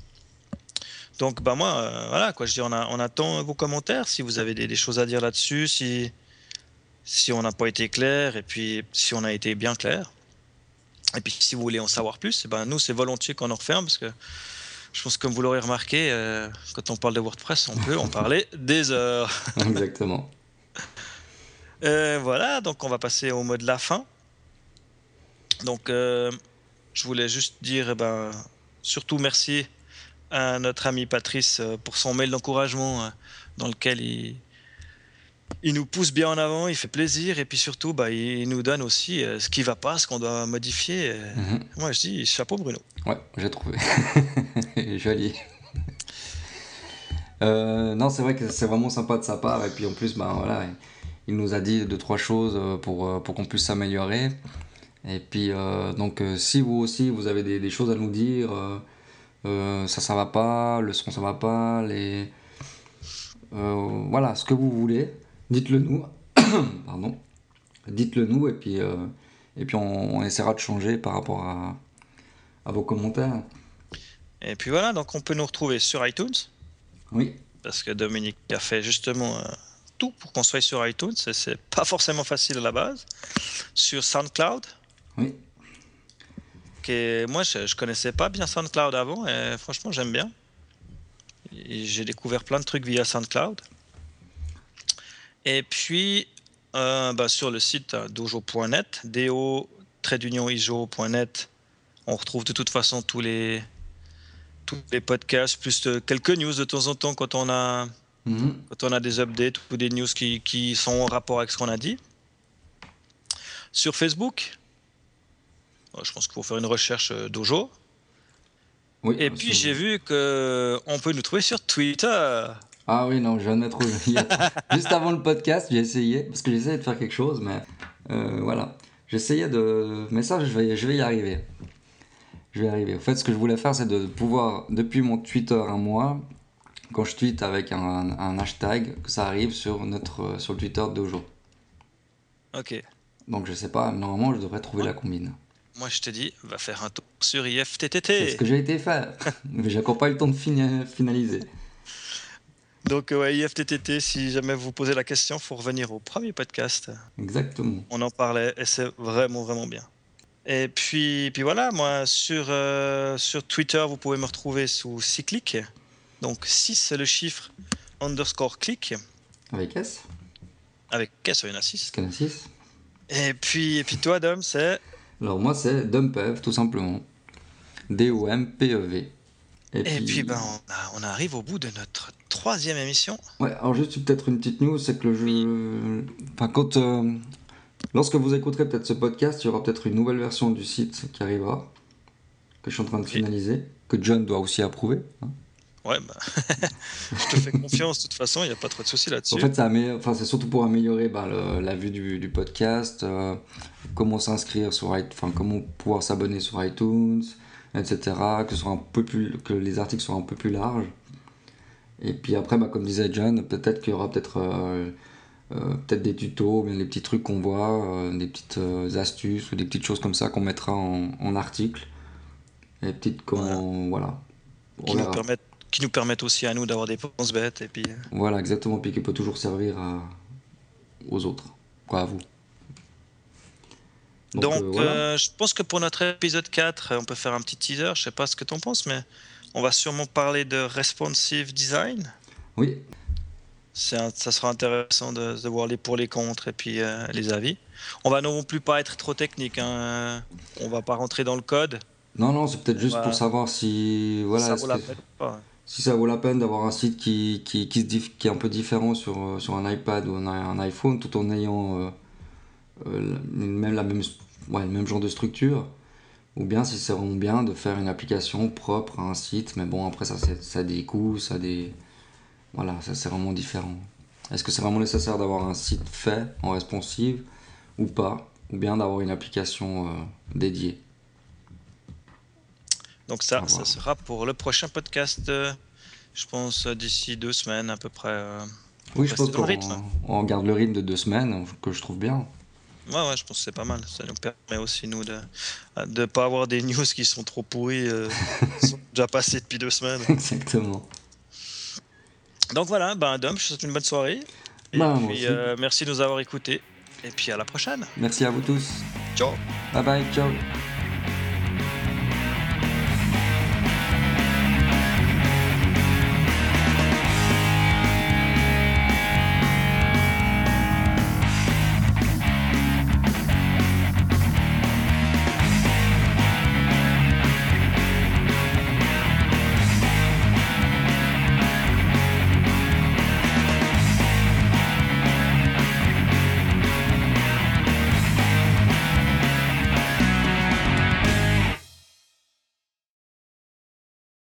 Donc, bah, moi, euh, voilà, quoi. Je dis, on, a- on attend vos commentaires si vous avez des, des choses à dire là-dessus, si, si on n'a pas été clair, et puis si on a été bien clair. Et puis, si vous voulez en savoir plus, eh ben, nous, c'est volontiers qu'on en referme parce que. Je pense que comme vous l'aurez remarqué, euh, quand on parle de WordPress, on peut en parler (laughs) des heures. Exactement. Euh, voilà, donc on va passer au mot de la fin. Donc, euh, je voulais juste dire, eh ben, surtout merci à notre ami Patrice euh, pour son mail d'encouragement euh, dans lequel il, il nous pousse bien en avant, il fait plaisir et puis surtout, bah, il nous donne aussi euh, ce qui va pas, ce qu'on doit modifier. Mhm. Moi, je dis chapeau Bruno. Ouais, j'ai trouvé. (laughs) Joli. Euh, non, c'est vrai que c'est vraiment sympa de sa part. Et puis en plus, ben, voilà, il nous a dit deux, trois choses pour, pour qu'on puisse s'améliorer. Et puis, euh, donc, euh, si vous aussi, vous avez des, des choses à nous dire, euh, ça, ça va pas, le son, ça va pas, les. voilà, ce que vous voulez, dites-le nous. (coughs) Pardon. Dites-le nous, et puis, et puis on, on essaiera de changer par rapport à, à vos commentaires. Et puis voilà, donc on peut nous retrouver sur iTunes. Oui, parce que Dominique a fait justement euh, tout pour qu'on soit sur iTunes, et c'est pas forcément facile à la base. Sur SoundCloud, oui. moi je, je connaissais pas bien SoundCloud avant, et franchement j'aime bien. J'ai découvert plein de trucs via SoundCloud. Et puis euh, bah, sur le site dojo.net, do-ijo.net, on retrouve de toute façon tous les tous les podcasts, plus quelques news de temps en temps quand on a Mhm. quand on a des updates ou des news qui, qui sont en rapport avec ce qu'on a dit. Sur Facebook, je pense qu'il faut faire une recherche euh, Dojo. Oui, Et puis c'est- j'ai vu que on peut nous trouver sur Twitter. Ah oui, non, je viens de y a- (laughs) Juste avant le podcast, j'ai essayé, parce que j'essayais de faire quelque chose, mais euh, voilà. J'essayais de. Mais ça, je vais, je vais y arriver. Je vais y arriver. En fait, ce que je voulais faire, c'est de pouvoir, depuis mon Twitter à moi, quand je tweete avec un, un hashtag, que ça arrive sur, notre, sur le Twitter d'Ojo. Ok. Donc je sais pas, normalement, je devrais trouver la combine. Moi je te dis, va faire un tour sur C'est ce IFTTT. que j'ai été faire. (laughs) mais j'ai encore pas eu le temps de finaliser. Donc ouais, IFTTT, si jamais vous posez la question, faut revenir au premier podcast. Exactement. On en parlait et c'est vraiment vraiment bien. Et puis, puis voilà, moi sur, euh, sur Twitter, vous pouvez me retrouver sous Cyclic. Donc 6 c'est le chiffre underscore click Avec S avec S, il y en a 6. Scan 6 Et puis, et puis toi, Dom, c'est Alors moi c'est Dumpev tout simplement. D-O-M-P-E-V. Et puis, ben, on, a- on arrive au bout de notre troisième émission. Ouais, alors juste peut-être une petite news, c'est que le jeu... Enfin quand... euh, Lorsque vous écouterez peut-être ce podcast, il y aura peut-être une nouvelle version du site qui arrivera, que je suis en train de finaliser, que John doit aussi approuver. hein. Ouais, bah, (laughs) je te fais confiance, de toute façon, il n'y a pas trop de soucis là-dessus. En fait, enfin, c'est surtout pour améliorer bah, le- la vue du, du podcast, euh, comment s'inscrire sur iTunes, comment pouvoir s'abonner sur iTunes, etc. Que, ce soit un peu plus, que les articles soient un peu plus larges. Et puis après, bah, comme disait John, peut-être qu'il y aura peut-être euh, peut-être des tutos, bien des petits trucs qu'on voit, des petites astuces ou des petites choses comme ça qu'on mettra en, article. Et petites comment, voilà. Qui nous, permettent, qui nous, permettent, aussi à nous d'avoir des penses bêtes et puis. Voilà, exactement, puis qui peut toujours servir aux autres, quoi, à vous. Donc, euh, je pense que pour notre épisode 4, on peut faire un petit teaser. Je sais pas ce que tu en penses, mais on va sûrement parler de responsive design. Oui. ça sera intéressant de, voir les pour les contre et puis euh, les avis. On va non plus pas être trop technique. Hein. On va pas rentrer dans le code. Non, non, c'est peut-être juste pour savoir si voilà. Ça vaut la peine Si ça vaut la peine d'avoir un site qui, est un peu différent sur, sur un iPad ou un, iPhone tout en ayant euh, même la même le même genre de structure, ou bien si c'est vraiment bien de faire une application propre à un site, mais bon, après ça, ça a des coûts, ça a des. Voilà, ça c'est vraiment différent. Est-ce que c'est vraiment nécessaire d'avoir un site fait en responsive ou pas, ou bien d'avoir une application euh, dédiée? Donc ça, ça sera pour le prochain podcast, euh, je pense d'ici deux semaines à peu près. Euh, oui, je pense qu'on on garde le rythme de deux semaines, que je trouve bien. Ouais, ouais, je pense que c'est pas mal. Ça nous permet aussi, nous, de ne pas avoir des (laughs) news qui sont trop pourries, euh, (laughs) qui sont déjà passées depuis deux semaines. Exactement. Donc voilà, ben, Dom, je te souhaite une bonne soirée. Et bah, puis, euh, merci de nous avoir écoutés. Et puis à la prochaine. Merci à vous tous. Ciao. Bye bye, ciao.